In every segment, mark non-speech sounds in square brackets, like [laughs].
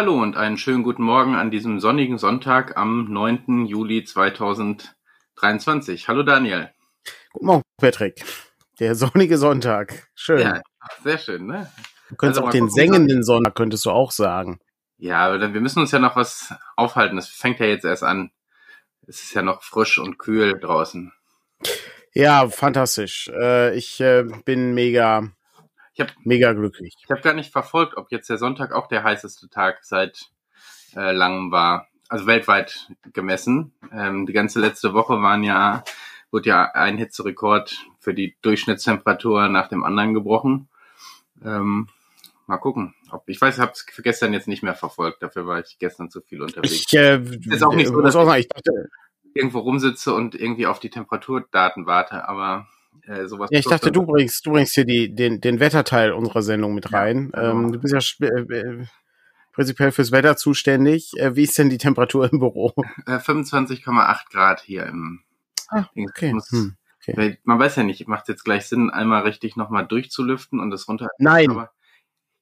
Hallo und einen schönen guten Morgen an diesem sonnigen Sonntag am 9. Juli 2023. Hallo Daniel. Guten Morgen, Patrick. Der sonnige Sonntag. Schön. Ja, sehr schön, ne? Du könntest also auch den sengenden Sonntag, könntest du auch sagen. Ja, aber wir müssen uns ja noch was aufhalten. Das fängt ja jetzt erst an. Es ist ja noch frisch und kühl draußen. Ja, fantastisch. Äh, ich äh, bin mega, hab, mega glücklich. Ich habe gar nicht verfolgt, ob jetzt der Sonntag auch der heißeste Tag seit äh, langem war. Also weltweit gemessen. Ähm, die ganze letzte Woche waren ja, wurde ja ein Hitzerekord für die Durchschnittstemperatur nach dem anderen gebrochen. Ähm, mal gucken. Ob, ich weiß, ich habe es gestern jetzt nicht mehr verfolgt. Dafür war ich gestern zu viel unterwegs. Ich, äh, ist auch nicht so, dass ich, ich dachte, irgendwo rumsitze und irgendwie auf die Temperaturdaten warte, aber äh, sowas. Ja, ich dachte, du bringst, du bringst hier die, den, den Wetterteil unserer Sendung mit rein. Ja, genau. ähm, du bist ja äh, äh, prinzipiell fürs Wetter zuständig. Äh, wie ist denn die Temperatur im Büro? 25,8 [laughs] äh, Grad hier im. Ah, okay. Muss, hm, okay. Man weiß ja nicht, macht jetzt gleich Sinn, einmal richtig nochmal durchzulüften und das runter. Nein. Aber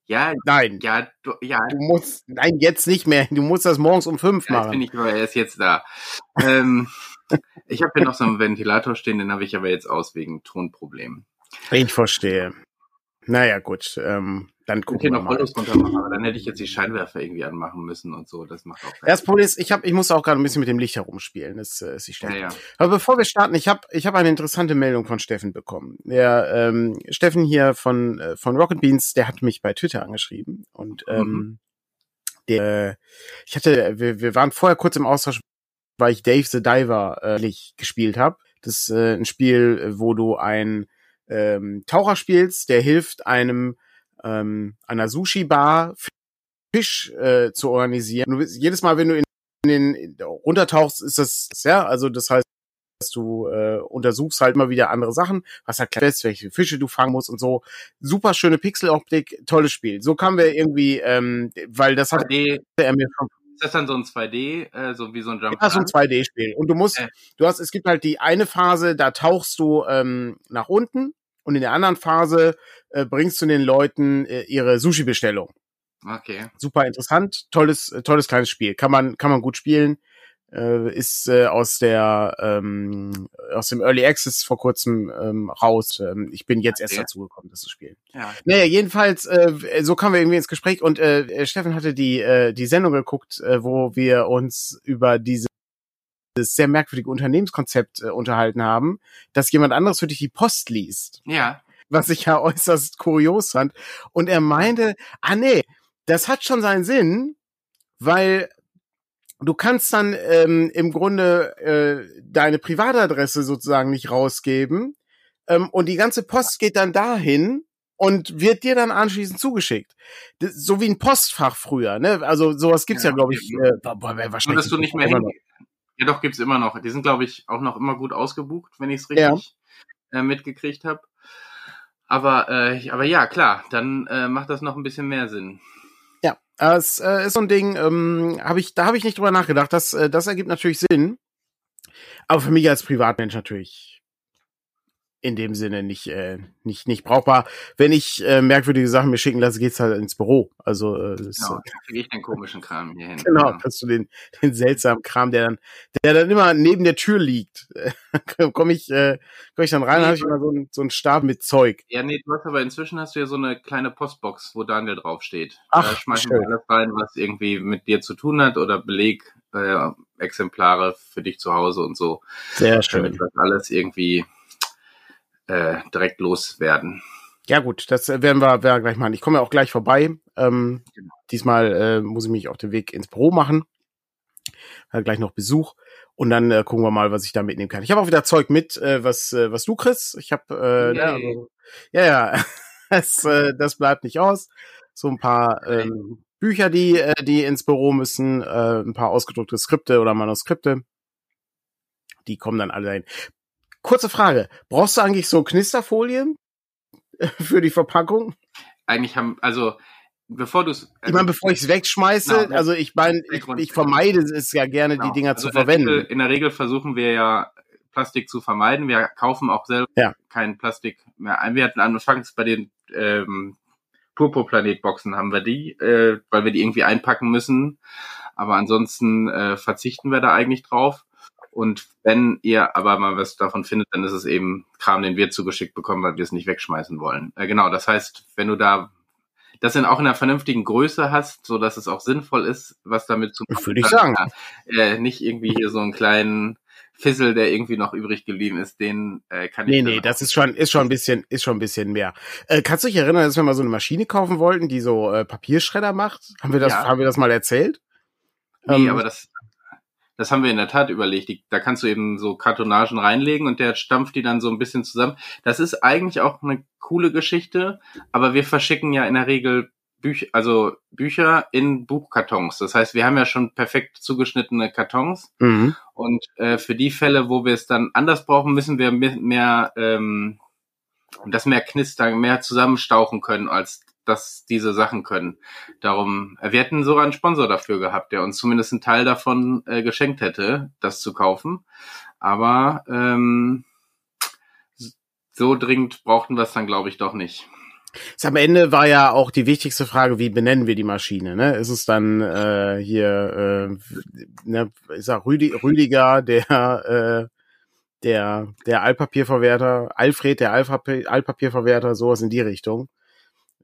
ja, nein. Ja, du, ja. Du musst, nein, jetzt nicht mehr. Du musst das morgens um fünf ja, machen. Jetzt bin ich aber erst jetzt da. ähm, [laughs] ich habe hier noch so einen Ventilator stehen, den habe ich aber jetzt aus wegen Tonproblemen. Ich verstehe. Naja, gut. Ähm, dann gucken wir noch mal. runter machen, aber dann hätte ich jetzt die Scheinwerfer irgendwie anmachen müssen und so. Das macht auch keinen Das Problem ist, ich habe, ich muss auch gerade ein bisschen mit dem Licht herumspielen. Das äh, ist die Stelle. Ja, ja. Aber bevor wir starten, ich habe, ich habe eine interessante Meldung von Steffen bekommen. Der ähm, Steffen hier von äh, von Rocket Beans, der hat mich bei Twitter angeschrieben und mhm. ähm, der, ich hatte, wir, wir waren vorher kurz im Austausch, weil ich Dave the Diver äh, gespielt habe. Das ist äh, ein Spiel, wo du ein ähm, Taucher spielst, der hilft einem ähm, einer Sushi-Bar Fisch äh, zu organisieren. Du bist, jedes Mal, wenn du in, in den runtertauchst, ist das, ja, also das heißt, dass du äh, untersuchst halt immer wieder andere Sachen, was halt fest, welche Fische du fangen musst und so. Super schöne Pixeloptik, tolles Spiel. So kamen wir irgendwie, ähm, weil das hat er mir schon ist das dann so ein 2D, äh, so wie so ein Jump? Ja, so ein 2D-Spiel. Und du musst, äh. du hast, es gibt halt die eine Phase, da tauchst du ähm, nach unten und in der anderen Phase äh, bringst du den Leuten äh, ihre Sushi-Bestellung. Okay. Super interessant, tolles, äh, tolles kleines Spiel. Kann man, kann man gut spielen. Äh, ist äh, aus der ähm, aus dem Early Access vor kurzem ähm, raus. Ähm, ich bin jetzt erst dazu gekommen, das zu spielen. Ja. Naja, jedenfalls, äh, so kamen wir irgendwie ins Gespräch und äh, Steffen hatte die äh, die Sendung geguckt, äh, wo wir uns über diese sehr merkwürdige Unternehmenskonzept äh, unterhalten haben, dass jemand anderes für dich die Post liest. Ja. Was ich ja äußerst kurios fand. Und er meinte, ah nee, das hat schon seinen Sinn, weil du kannst dann ähm, im Grunde äh, deine Privatadresse sozusagen nicht rausgeben ähm, und die ganze Post geht dann dahin und wird dir dann anschließend zugeschickt. Das, so wie ein Postfach früher, ne? Also sowas gibt's ja, ja glaube ich. Äh, wahrscheinlich Nur, dass du nicht mehr hin, ja, doch, gibt's immer noch. Die sind, glaube ich, auch noch immer gut ausgebucht, wenn ich es richtig ja. äh, mitgekriegt habe. Aber, äh, aber ja, klar, dann äh, macht das noch ein bisschen mehr Sinn. Ja, es äh, ist so ein Ding, ähm, hab ich, da habe ich nicht drüber nachgedacht. Das, äh, das ergibt natürlich Sinn. Aber für mich als Privatmensch natürlich in dem Sinne nicht äh, nicht nicht brauchbar. Wenn ich äh, merkwürdige Sachen mir schicken lasse, geht's halt ins Büro. Also äh, das, genau, dann kriege ich den komischen Kram hier hin. Genau, kannst du den den seltsamen Kram, der dann der dann immer neben der Tür liegt, [laughs] komme ich äh, komm ich dann rein, nee, habe ich immer so ein so ein Stab mit Zeug. Ja, nee, du hast aber inzwischen hast du ja so eine kleine Postbox, wo Daniel draufsteht. Ach, da schmeißen wir alles rein, was irgendwie mit dir zu tun hat oder Beleg äh, Exemplare für dich zu Hause und so. Sehr schön. Damit das alles irgendwie äh, direkt loswerden. Ja gut, das werden wir, werden wir gleich machen. Ich komme ja auch gleich vorbei. Ähm, genau. Diesmal äh, muss ich mich auf den Weg ins Büro machen. Hat gleich noch Besuch und dann äh, gucken wir mal, was ich da mitnehmen kann. Ich habe auch wieder Zeug mit, äh, was äh, was du kriegst. Ich habe äh, ja, also, ja, ja, [laughs] das, äh, das bleibt nicht aus. So ein paar ähm, Bücher, die äh, die ins Büro müssen, äh, ein paar ausgedruckte Skripte oder Manuskripte. Die kommen dann alle dahin. Kurze Frage. Brauchst du eigentlich so Knisterfolien für die Verpackung? Eigentlich haben, also bevor du es. Also, ich meine, bevor ich es wegschmeiße, genau, also ich meine, ich, ich, vermeide es ja gerne, genau. die Dinger also zu verwenden. Regel, in der Regel versuchen wir ja Plastik zu vermeiden. Wir kaufen auch selber ja. kein Plastik mehr ein. Wir hatten anfangs bei den ähm, Purpurplanet-Boxen haben wir die, äh, weil wir die irgendwie einpacken müssen. Aber ansonsten äh, verzichten wir da eigentlich drauf. Und wenn ihr aber mal was davon findet, dann ist es eben Kram, den wir zugeschickt bekommen, weil wir es nicht wegschmeißen wollen. Äh, genau, das heißt, wenn du da das in auch in einer vernünftigen Größe hast, so dass es auch sinnvoll ist, was damit zu machen. Würde ich sagen. Äh, nicht irgendwie hier so einen kleinen Fissel, der irgendwie noch übrig geblieben ist, den äh, kann ich. Nee, nee, das ist schon, ist schon ein bisschen, ist schon ein bisschen mehr. Äh, kannst du dich erinnern, dass wir mal so eine Maschine kaufen wollten, die so äh, Papierschredder macht? Haben wir das, ja. haben wir das mal erzählt? Nee, ähm, aber das, das haben wir in der Tat überlegt. Die, da kannst du eben so Kartonagen reinlegen und der stampft die dann so ein bisschen zusammen. Das ist eigentlich auch eine coole Geschichte, aber wir verschicken ja in der Regel Bücher, also Bücher in Buchkartons. Das heißt, wir haben ja schon perfekt zugeschnittene Kartons. Mhm. Und äh, für die Fälle, wo wir es dann anders brauchen, müssen wir mehr, mehr ähm, das mehr knistern, mehr zusammenstauchen können, als dass diese Sachen können. Darum, wir hätten sogar einen Sponsor dafür gehabt, der uns zumindest einen Teil davon äh, geschenkt hätte, das zu kaufen. Aber ähm, so dringend brauchten wir es dann, glaube ich, doch nicht. Am Ende war ja auch die wichtigste Frage, wie benennen wir die Maschine? Ne? Ist es dann äh, hier, äh, ne, ich sag Rüdi, Rüdiger, der äh, der der Altpapierverwerter, Alfred, der Altpapierverwerter, sowas in die Richtung.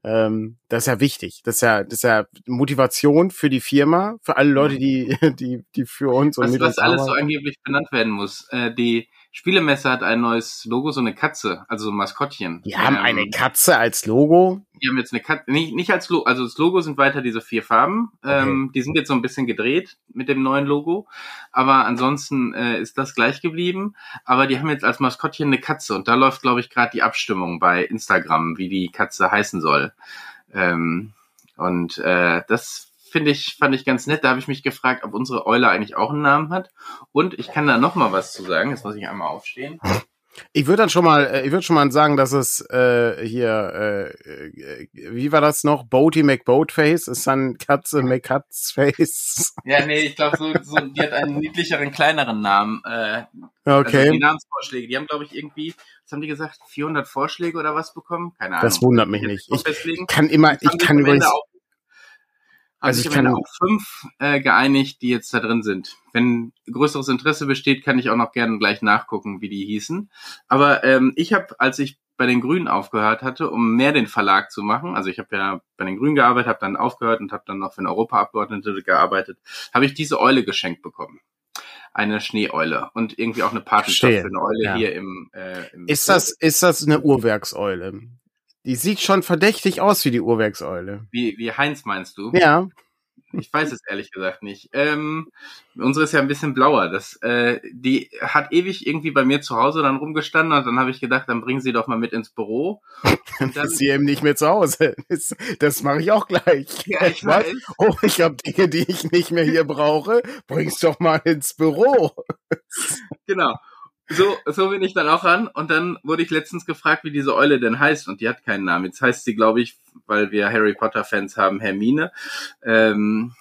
Ähm, das ist ja wichtig. Das ist ja, das ist ja Motivation für die Firma, für alle Leute, die, [laughs] die, die für uns und was, mit was uns alles arbeiten. so angeblich benannt werden muss. Äh, die Spielemesse hat ein neues Logo, so eine Katze, also so ein Maskottchen. Die haben ähm, eine Katze als Logo? Die haben jetzt eine Katze, nicht, nicht als Logo, also das Logo sind weiter diese vier Farben. Okay. Ähm, die sind jetzt so ein bisschen gedreht mit dem neuen Logo. Aber ansonsten äh, ist das gleich geblieben. Aber die haben jetzt als Maskottchen eine Katze und da läuft, glaube ich, gerade die Abstimmung bei Instagram, wie die Katze heißen soll. Ähm, und äh, das finde ich, fand ich ganz nett. Da habe ich mich gefragt, ob unsere Eule eigentlich auch einen Namen hat. Und ich kann da noch mal was zu sagen. Jetzt muss ich einmal aufstehen. Ich würde dann schon mal, äh, ich würde schon mal sagen, dass es äh, hier, äh, äh, wie war das noch? Boaty McBoatface ist dann Katze McCutsface. [laughs] Ja, nee, ich glaube, so, so, die hat einen niedlicheren, kleineren Namen. Äh, okay. Also die Namensvorschläge, die haben, glaube ich, irgendwie, was haben die gesagt, 400 Vorschläge oder was bekommen? Keine Ahnung. Das wundert mich nicht. Ich kann immer, ich kann übrigens... Auch also ich habe auch fünf äh, geeinigt, die jetzt da drin sind. Wenn größeres Interesse besteht, kann ich auch noch gerne gleich nachgucken, wie die hießen. Aber ähm, ich habe, als ich bei den Grünen aufgehört hatte, um mehr den Verlag zu machen, also ich habe ja bei den Grünen gearbeitet, habe dann aufgehört und habe dann noch für den Europaabgeordnete gearbeitet, habe ich diese Eule geschenkt bekommen eine Schneeeule und irgendwie auch eine Patenschaft für eine Eule ja. hier im, äh, im Ist das ist das eine Uhrwerkseule? Die sieht schon verdächtig aus wie die Uhrwerkseule. Wie, wie Heinz meinst du? Ja. Ich weiß es ehrlich gesagt nicht. Ähm, unsere ist ja ein bisschen blauer. Das, äh, die hat ewig irgendwie bei mir zu Hause dann rumgestanden und dann habe ich gedacht, dann bringen sie doch mal mit ins Büro. [laughs] Und dann ist sie eben nicht mehr zu Hause. Das, das mache ich auch gleich. [laughs] Ja, ich weiß. Oh, ich habe Dinge, die ich nicht mehr hier brauche. Bring's doch mal ins Büro. Genau so, so bin ich dann auch ran. Und dann wurde ich letztens gefragt, wie diese Eule denn heißt. Und die hat keinen Namen. Jetzt heißt sie, glaube ich, weil wir Harry Potter-Fans haben, Hermine. Ähm,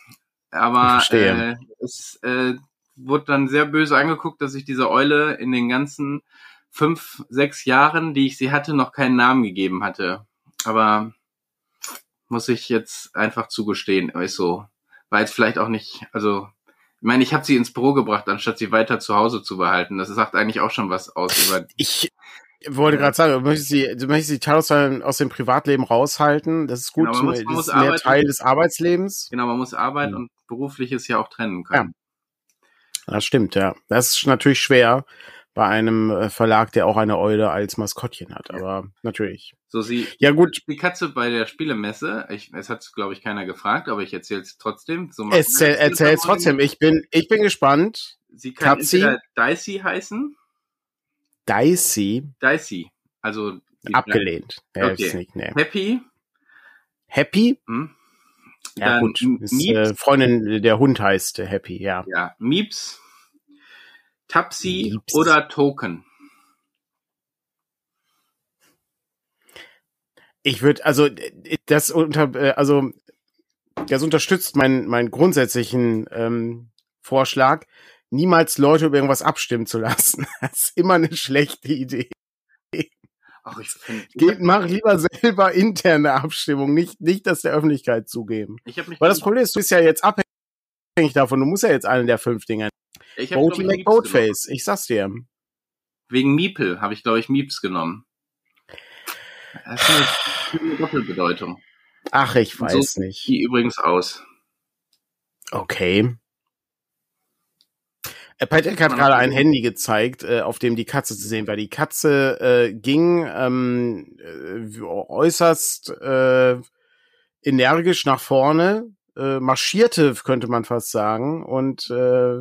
aber äh, es äh, wurde dann sehr böse angeguckt, dass ich diese Eule in den ganzen fünf, sechs Jahren, die ich sie hatte, noch keinen Namen gegeben hatte. Aber muss ich jetzt einfach zugestehen, ist so. War jetzt vielleicht auch nicht, also meine, ich habe sie ins Büro gebracht, anstatt sie weiter zu Hause zu behalten. Das sagt eigentlich auch schon was aus über. Ich wollte gerade sagen, du möchtest sie, du möchtest sie Teil aus, dem Privatleben raushalten. Das ist gut. Genau, man muss, man das ist mehr Teil des Arbeitslebens. Genau, man muss Arbeit mhm. und berufliches ja auch trennen können. Ja. Das stimmt, ja. Das ist natürlich schwer bei einem äh, Verlag, der auch eine Eule als Maskottchen hat. Aber natürlich. So sie. Ja gut. Die Katze bei der Spielemesse. Ich, es hat glaube ich keiner gefragt, aber ich erzähle es trotzdem. So erzähl, erzähl es trotzdem. Ich bin, ich bin gespannt. Sie kann Dicey heißen. Dicey. Dicey. Also abgelehnt. Okay. Nicht, nee. Happy. Happy. Hm. Ja Dann gut. Ist, äh, Freundin, der Hund heißt Happy. Ja. Ja. Mieps. Tapsi Liebst. oder Token? Ich würde, also das unter, äh, also das unterstützt meinen meinen grundsätzlichen ähm, Vorschlag, niemals Leute über irgendwas abstimmen zu lassen. [laughs] Das ist immer eine schlechte Idee. Ach, ich find, Geht, mach lieber selber interne Abstimmung, nicht, nicht das der Öffentlichkeit zugeben. Ich hab mich Weil das Problem ist, du bist ja jetzt abhängig davon, du musst ja jetzt einen der fünf Dinge. Ich hab, Boaty McBoatface, ich sag's dir. Wegen Miepel habe ich, glaube ich, Mieps genommen. Das ist eine Doppelbedeutung. Ach, ich weiß so nicht. Die übrigens aus. Okay. Äh, Patrick hat gerade ein Handy gezeigt, äh, auf dem die Katze zu sehen war. Die Katze äh, ging ähm, äh, äußerst äh, energisch nach vorne, äh, marschierte, könnte man fast sagen, und äh,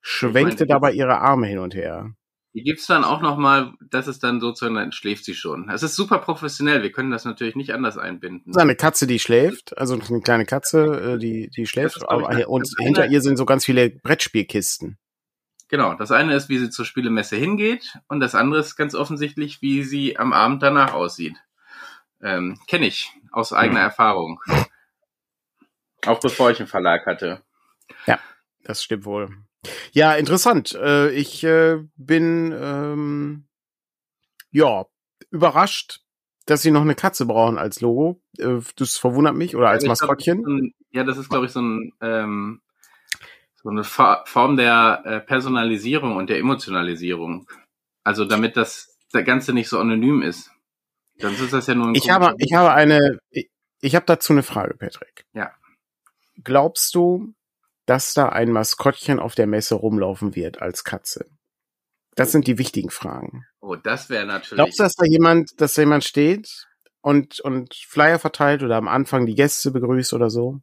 schwenkte dabei ihre Arme hin und her. Die gibt's dann auch noch mal, das ist dann sozusagen, dann schläft sie schon. Es ist super professionell, wir können das natürlich nicht anders einbinden. Das ist eine Katze, die schläft, also eine kleine Katze, die, die schläft, aber, und hinter ihr sind so ganz viele Brettspielkisten. Genau, das eine ist, wie sie zur Spielemesse hingeht und das andere ist ganz offensichtlich, wie sie am Abend danach aussieht. Ähm, Kenne ich aus eigener mhm. Erfahrung. Auch bevor ich einen Verlag hatte. Ja, das stimmt wohl. Ja, interessant. Äh, ich äh, bin ähm, ja überrascht, dass sie noch eine Katze brauchen als Logo. Äh, das verwundert mich oder als Maskottchen. Glaub, ja, das ist glaube ich so ein ähm, so eine Form der Personalisierung und der Emotionalisierung. Also damit das, das Ganze nicht so anonym ist. Sonst ist das ja nur ein Ich habe, ich habe eine, ich, ich habe dazu eine Frage, Patrick. Ja. Glaubst du, dass da ein Maskottchen auf der Messe rumlaufen wird als Katze? Das sind die wichtigen Fragen. Oh, das wäre natürlich. Glaubst du, dass da jemand, dass da jemand steht und, und Flyer verteilt oder am Anfang die Gäste begrüßt oder so?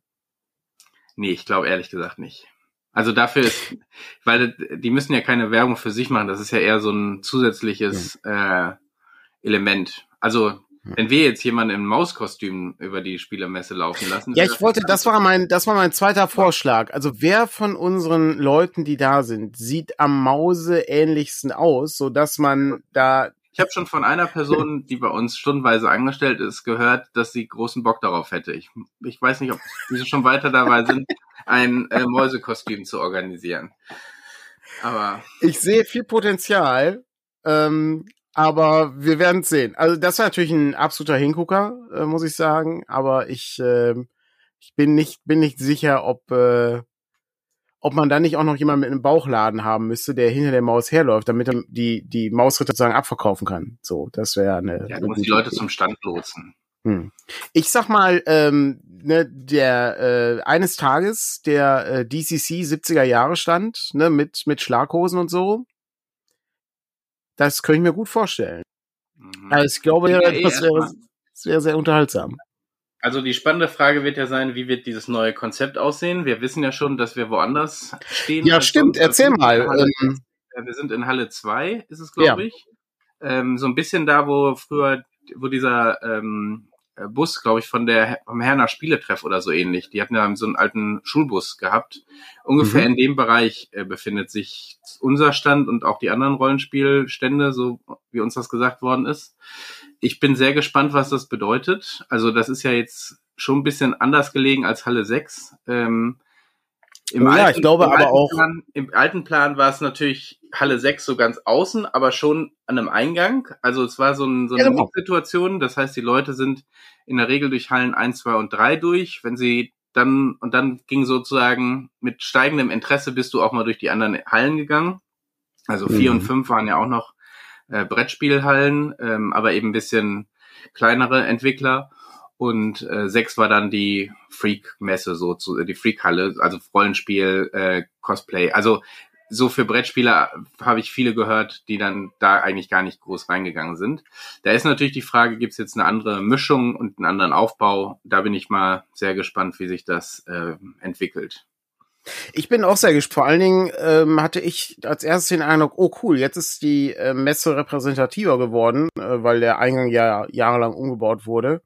Nee, ich glaube ehrlich gesagt nicht. Also dafür ist, [laughs] weil die müssen ja keine Werbung für sich machen, das ist ja eher so ein zusätzliches ja. äh, Element. Also wenn wir jetzt jemanden im Mauskostüm über die Spielermesse laufen lassen. Ja, ich wollte, das war mein, das war mein zweiter Vorschlag. Also wer von unseren Leuten, die da sind, sieht am Mause ähnlichsten aus, so dass man da ich habe schon von einer Person, die bei uns stundenweise angestellt ist, gehört, dass sie großen Bock darauf hätte. Ich, ich weiß nicht, ob sie schon weiter dabei sind, ein äh, Mäusekostüm zu organisieren. Aber ich sehe viel Potenzial, ähm, aber wir werden sehen. Also das war natürlich ein absoluter Hingucker, äh, muss ich sagen. Aber ich, äh, ich bin nicht bin nicht sicher, ob äh, ob man dann nicht auch noch jemanden mit einem Bauchladen haben müsste, der hinter der Maus herläuft, damit er die, die Mausritter sozusagen abverkaufen kann. So, das wäre eine. Ja, du musst die Leute Idee. zum Stand lotsen. Hm. Ich sag mal, ähm, ne, der äh, eines Tages der äh, DCC 70er Jahre stand, ne, mit mit Schlaghosen und so. Das könnte ich mir gut vorstellen. Mhm. Also ich glaube, ja, das wäre sehr, sehr unterhaltsam. Also die spannende Frage wird ja sein, wie wird dieses neue Konzept aussehen? Wir wissen ja schon, dass wir woanders stehen. Ja, stimmt. Erzähl mal. Halle, ähm, wir sind in Halle 2, ist es, glaube ja. ich. Ähm, so ein bisschen da, wo früher, wo dieser ähm, Bus, glaube ich, von der vom Herner Spieletreff oder so ähnlich. Die hatten ja so einen alten Schulbus gehabt. Ungefähr mhm. in dem Bereich äh, befindet sich unser Stand und auch die anderen Rollenspielstände, so wie uns das gesagt worden ist ich bin sehr gespannt, was das bedeutet. Also das ist ja jetzt schon ein bisschen anders gelegen als Halle 6. Ähm, im ja, alten, ich glaube aber auch. Plan, Im alten Plan war es natürlich Halle 6 so ganz außen, aber schon an einem Eingang. Also es war so, ein, so eine ja, genau. Situation. Das heißt, die Leute sind in der Regel durch Hallen 1, 2 und 3 durch. Wenn sie dann, und dann ging sozusagen mit steigendem Interesse bist du auch mal durch die anderen Hallen gegangen. Also 4 mhm. und 5 waren ja auch noch äh, Brettspielhallen, ähm, aber eben ein bisschen kleinere Entwickler. Und äh, sechs war dann die Freak-Messe, so zu, die Freak-Halle, also Rollenspiel, äh, Cosplay. Also so für Brettspieler habe ich viele gehört, die dann da eigentlich gar nicht groß reingegangen sind. Da ist natürlich die Frage, gibt es jetzt eine andere Mischung und einen anderen Aufbau? Da bin ich mal sehr gespannt, wie sich das äh, entwickelt. Ich bin auch sehr gespannt. Vor allen Dingen ähm, hatte ich als erstes den Eindruck, oh cool, jetzt ist die äh, Messe repräsentativer geworden, äh, weil der Eingang ja jahrelang umgebaut wurde.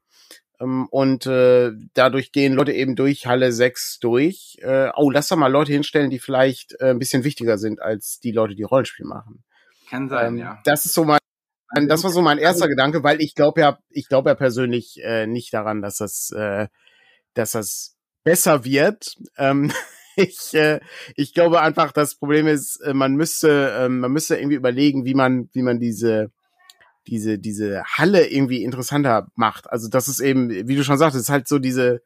Ähm, und äh, dadurch gehen Leute eben durch Halle 6 durch. Äh, oh, lass doch mal Leute hinstellen, die vielleicht äh, ein bisschen wichtiger sind als die Leute, die Rollenspiel machen. Kann sein, ähm, ja. Das ist so mein das war so mein erster Gedanke, weil ich glaube ja, ich glaube ja persönlich äh, nicht daran, dass das, äh, dass das besser wird. Ähm, [laughs] ich, äh, ich glaube einfach, das Problem ist, äh, man müsste, äh, man müsste irgendwie überlegen, wie man, wie man diese diese, diese Halle irgendwie interessanter macht. Also das ist eben, wie du schon sagtest, ist halt so diese,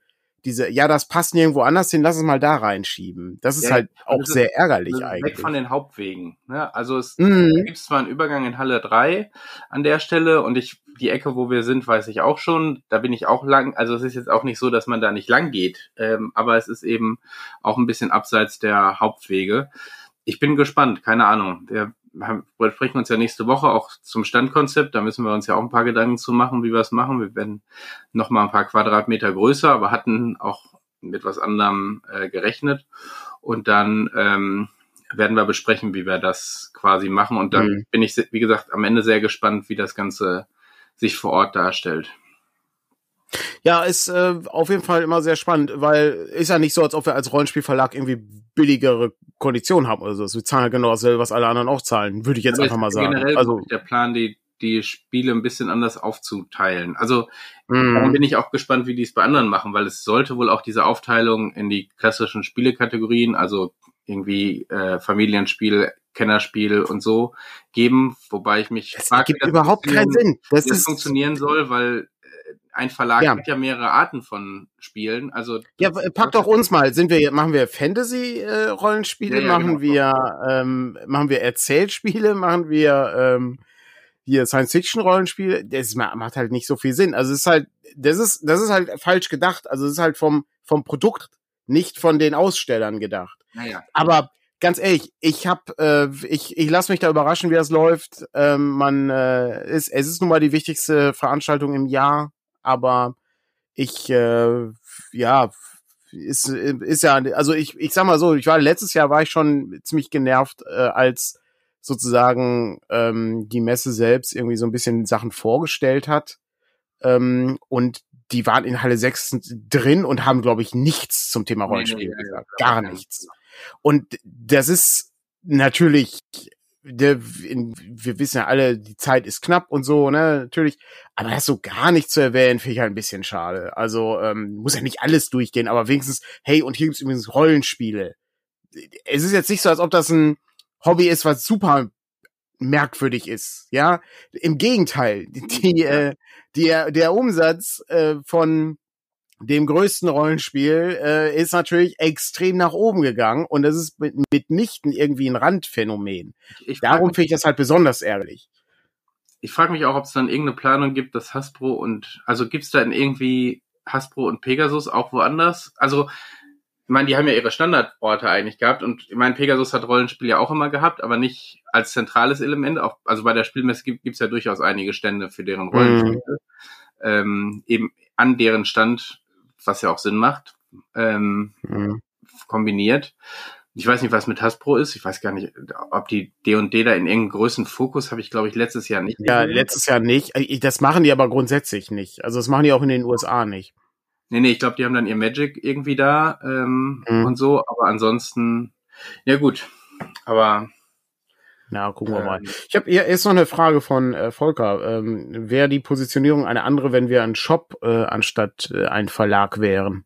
diese, ja, das passt nirgendwo anders hin, lass es mal da reinschieben. Das ist ja, halt auch ist, sehr ärgerlich eigentlich. Weg von den Hauptwegen. Ne? Also es mhm. gibt zwar einen Übergang in Halle 3 an der Stelle und ich, die Ecke, wo wir sind, weiß ich auch schon. Da bin ich auch lang. Also es ist jetzt auch nicht so, dass man da nicht lang geht. Ähm, aber es ist eben auch ein bisschen abseits der Hauptwege. Ich bin gespannt, keine Ahnung. Der wir sprechen uns ja nächste Woche auch zum Standkonzept. Da müssen wir uns ja auch ein paar Gedanken zu machen, wie wir es machen. Wir werden noch mal ein paar Quadratmeter größer, aber hatten auch mit was anderem äh, gerechnet. Und dann ähm, werden wir besprechen, wie wir das quasi machen. Und dann mhm. bin ich, wie gesagt, am Ende sehr gespannt, wie das Ganze sich vor Ort darstellt. Ja, ist äh, auf jeden Fall immer sehr spannend, weil ist ja nicht so, als ob wir als Rollenspielverlag irgendwie billigere Konditionen haben oder so. Wir zahlen ja genau dasselbe, was alle anderen auch zahlen, würde ich jetzt einfach mal sagen. Generell also der Plan, die die Spiele ein bisschen anders aufzuteilen. Also mm. bin ich auch gespannt, wie die es bei anderen machen, weil es sollte wohl auch diese Aufteilung in die klassischen Spielekategorien, also irgendwie äh, Familienspiel, Kennerspiel und so geben, wobei ich mich das frage, gibt überhaupt keinen Sinn. Das, das funktionieren soll, weil ein Verlag ja. hat ja mehrere Arten von Spielen. Also ja, pack doch uns mal. Sind wir machen wir Fantasy äh, Rollenspiele? Ja, ja, machen genau. wir ähm, machen wir Erzählspiele? Machen wir ähm, hier Science Fiction Rollenspiele? Das macht halt nicht so viel Sinn. Also es ist halt das ist das ist halt falsch gedacht. Also es ist halt vom vom Produkt nicht von den Ausstellern gedacht. Naja. Aber ganz ehrlich, ich hab, äh, ich, ich lasse mich da überraschen, wie das läuft. Ähm, man äh, ist, es ist nun mal die wichtigste Veranstaltung im Jahr aber ich, äh, ja, ist, ist ja, also ich, ich sag mal so, ich war letztes Jahr war ich schon ziemlich genervt, äh, als sozusagen ähm, die Messe selbst irgendwie so ein bisschen Sachen vorgestellt hat. Ähm, und die waren in Halle 6 drin und haben, glaube ich, nichts zum Thema Rollenspiel nee, nee, gesagt. Gar nichts. Und das ist natürlich der, in, wir wissen ja alle, die Zeit ist knapp und so, ne, natürlich. Aber das so gar nicht zu erwähnen, finde ich halt ein bisschen schade. Also, ähm, muss ja nicht alles durchgehen, aber wenigstens, hey, und hier gibt's übrigens Rollenspiele. Es ist jetzt nicht so, als ob das ein Hobby ist, was super merkwürdig ist, ja. Im Gegenteil, die, äh, der, der Umsatz äh, von dem größten Rollenspiel, äh, ist natürlich extrem nach oben gegangen und das ist mit, mitnichten irgendwie ein Randphänomen. Ich Darum finde ich das halt besonders ärgerlich. Ich frage mich auch, ob es dann irgendeine Planung gibt, dass Hasbro und, also gibt es da irgendwie Hasbro und Pegasus auch woanders? Also, ich meine, die haben ja ihre Standardorte eigentlich gehabt und ich meine, Pegasus hat Rollenspiel ja auch immer gehabt, aber nicht als zentrales Element. Auch, also bei der Spielmesse gibt es ja durchaus einige Stände für deren Rollenspiele. Mhm. Ähm, eben an deren Stand was ja auch Sinn macht, ähm, mhm. kombiniert. Ich weiß nicht, was mit Hasbro ist. Ich weiß gar nicht, ob die D&D da in irgendeinem größeren Fokus habe ich, glaube ich, letztes Jahr nicht. Ja, letztes Jahr nicht. Äh, das machen die aber grundsätzlich nicht. Also das machen die auch in den USA nicht. Nee, nee, ich glaube, die haben dann ihr Magic irgendwie da ähm, mhm. und so. Aber ansonsten, ja gut. Aber na, gucken wir ähm, mal. Ich habe hier ist noch eine Frage von äh, Volker. Ähm, Wäre die Positionierung eine andere, wenn wir ein Shop äh, anstatt äh, ein Verlag wären?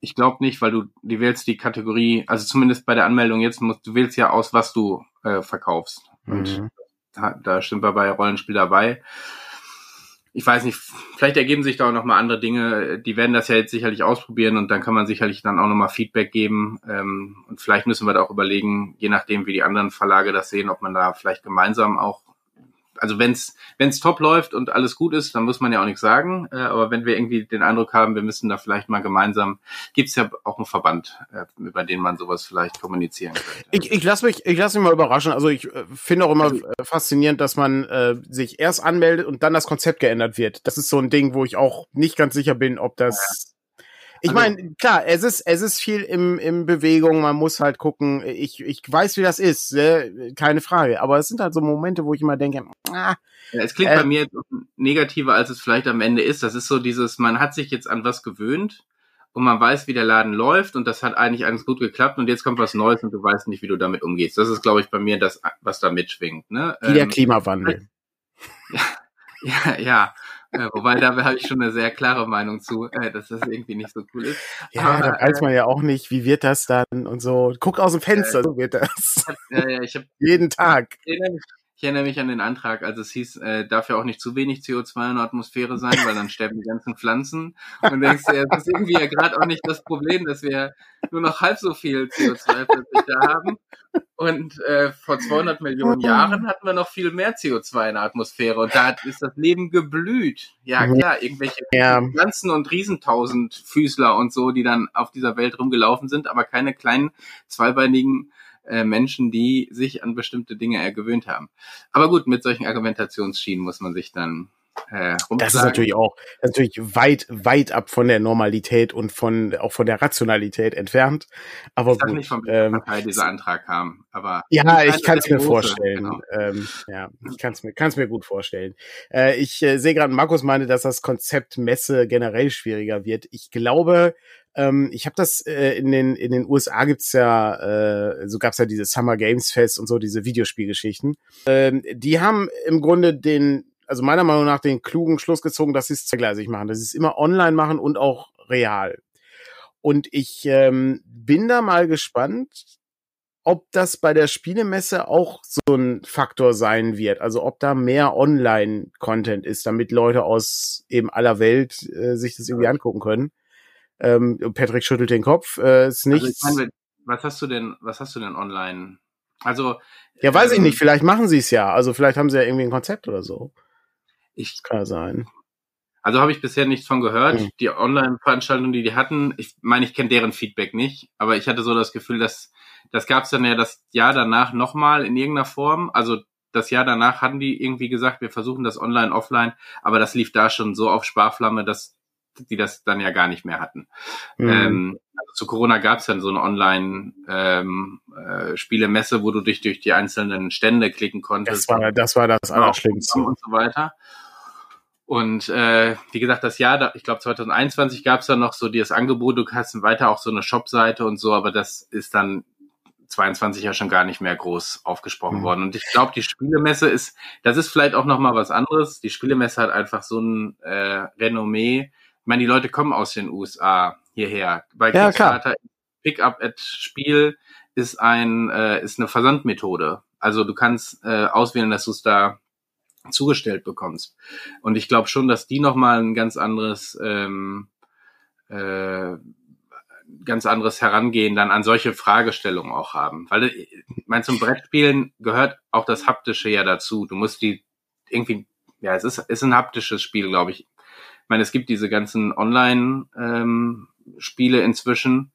Ich glaube nicht, weil du, du wählst die Kategorie, also zumindest bei der Anmeldung jetzt, musst, du wählst ja aus, was du äh, verkaufst. Und mhm. da, da stimmt wir bei Rollenspiel dabei ich weiß nicht, vielleicht ergeben sich da auch nochmal andere Dinge. Die werden das ja jetzt sicherlich ausprobieren und dann kann man sicherlich dann auch nochmal Feedback geben. Ähm, und vielleicht müssen wir da auch überlegen, je nachdem, wie die anderen Verlage das sehen, ob man da vielleicht gemeinsam auch also wenn's wenn's top läuft und alles gut ist, dann muss man ja auch nichts sagen. Äh, aber wenn wir irgendwie den Eindruck haben, wir müssen da vielleicht mal gemeinsam, gibt's ja auch einen Verband, äh, über den man sowas vielleicht kommunizieren könnte. Ich, ich lasse mich, ich lasse mich mal überraschen. Also ich äh, finde auch immer äh, faszinierend, dass man äh, sich erst anmeldet und dann das Konzept geändert wird. Das ist so ein Ding, wo ich auch nicht ganz sicher bin, ob das ich also, meine, klar, es ist, es ist viel im, im Bewegung, man muss halt gucken, ich, ich weiß, wie das ist, äh, keine Frage, aber es sind halt so Momente, wo ich immer denke, ah, ja, es klingt äh, bei mir jetzt negativer, als es vielleicht am Ende ist. Das ist so dieses, man hat sich jetzt an was gewöhnt und man weiß, wie der Laden läuft und das hat eigentlich alles gut geklappt und jetzt kommt was Neues und du weißt nicht, wie du damit umgehst. Das ist, glaube ich, bei mir das, was da mitschwingt. Ne? Wie der ähm, Klimawandel. [laughs] Ja, ja, ja. Ja, wobei, da habe ich schon eine sehr klare Meinung zu, äh, dass das irgendwie nicht so cool ist. Ja, Aber, da weiß man ja auch nicht, wie wird das dann und so. Guck aus dem Fenster, äh, so wird das. Ja, ja, ich hab, [laughs] Jeden Tag. Ich erinnere, mich, Ich erinnere mich an den Antrag, als es hieß, äh, darf ja auch nicht zu wenig CO2 in der Atmosphäre sein, weil dann sterben die ganzen Pflanzen. Und denkst du, es ist irgendwie ja gerade auch nicht das Problem, dass wir nur noch halb so viel CO2 plötzlich da haben. Und äh, vor 200 Millionen Jahren hatten wir noch viel mehr CO2 in der Atmosphäre und da ist das Leben geblüht. Ja klar, irgendwelche ja. Pflanzen und Riesentausendfüßler und so, die dann auf dieser Welt rumgelaufen sind, aber keine kleinen zweibeinigen äh, Menschen, die sich an bestimmte Dinge gewöhnt haben. Aber gut, mit solchen Argumentationsschienen muss man sich dann äh, das ist natürlich auch das ist natürlich weit weit ab von der Normalität und von auch von der Rationalität entfernt. Aber ich gut, nicht von welcher ähm, Partei dieser Antrag kam, aber ja, ich kann es mir große, vorstellen. Genau. Ähm, ja, ich kann es mir kann's mir gut vorstellen. Äh, ich äh, sehe gerade, Markus meinte, dass das Konzept Messe generell schwieriger wird. Ich glaube, ähm, ich habe das äh, in den in den USA gibt's ja äh, so gab's ja diese Summer Games Fest und so diese Videospielgeschichten. Ähm, die haben im Grunde den also meiner Meinung nach den klugen Schluss gezogen, dass sie es zweigleisig machen, dass sie es immer online machen und auch real. Und ich ähm, bin da mal gespannt, ob das bei der Spielemesse auch so ein Faktor sein wird. Also ob da mehr Online-Content ist, damit Leute aus eben aller Welt äh, sich das irgendwie angucken können. Ähm, Patrick schüttelt den Kopf. Äh, ist nicht. Also meine, was hast du denn, was hast du denn online? Also. Ja, weiß ähm, ich nicht. Vielleicht machen sie es ja. Also vielleicht haben sie ja irgendwie ein Konzept oder so. Ich kann sein. Also habe ich bisher nichts von gehört. Mhm. Die Online-Veranstaltungen, die die hatten, ich meine, ich kenne deren Feedback nicht, aber ich hatte so das Gefühl, dass das gab es dann ja das Jahr danach nochmal in irgendeiner Form. Also das Jahr danach hatten die irgendwie gesagt, wir versuchen das online, offline, aber das lief da schon so auf Sparflamme, dass die das dann ja gar nicht mehr hatten. Mhm. Ähm, also zu Corona gab es dann so eine Online-Spielemesse, ähm, äh, wo du dich durch die einzelnen Stände klicken konntest. Das war das, war das Allerschlimmste. Und so weiter. Und äh, wie gesagt, das Jahr, da, ich glaube 2021 gab es dann noch so dieses Angebot, du hast weiter auch so eine Shop-Seite und so, aber das ist dann 22 ja schon gar nicht mehr groß aufgesprochen mhm. worden. Und ich glaube, die Spielemesse ist, das ist vielleicht auch noch mal was anderes. Die Spielemesse hat einfach so ein äh, Renommee, ich meine, die Leute kommen aus den USA hierher. Bei ja, Kickstarter Pickup at Spiel ist ein äh, ist eine Versandmethode. Also du kannst äh, auswählen, dass du es da zugestellt bekommst. Und ich glaube schon, dass die noch mal ein ganz anderes ähm, äh, ganz anderes Herangehen dann an solche Fragestellungen auch haben. Weil ich meine, zum Brettspielen gehört auch das Haptische ja dazu. Du musst die irgendwie, ja, es ist, ist ein haptisches Spiel, glaube ich. Ich meine, es gibt diese ganzen Online-Spiele ähm, inzwischen,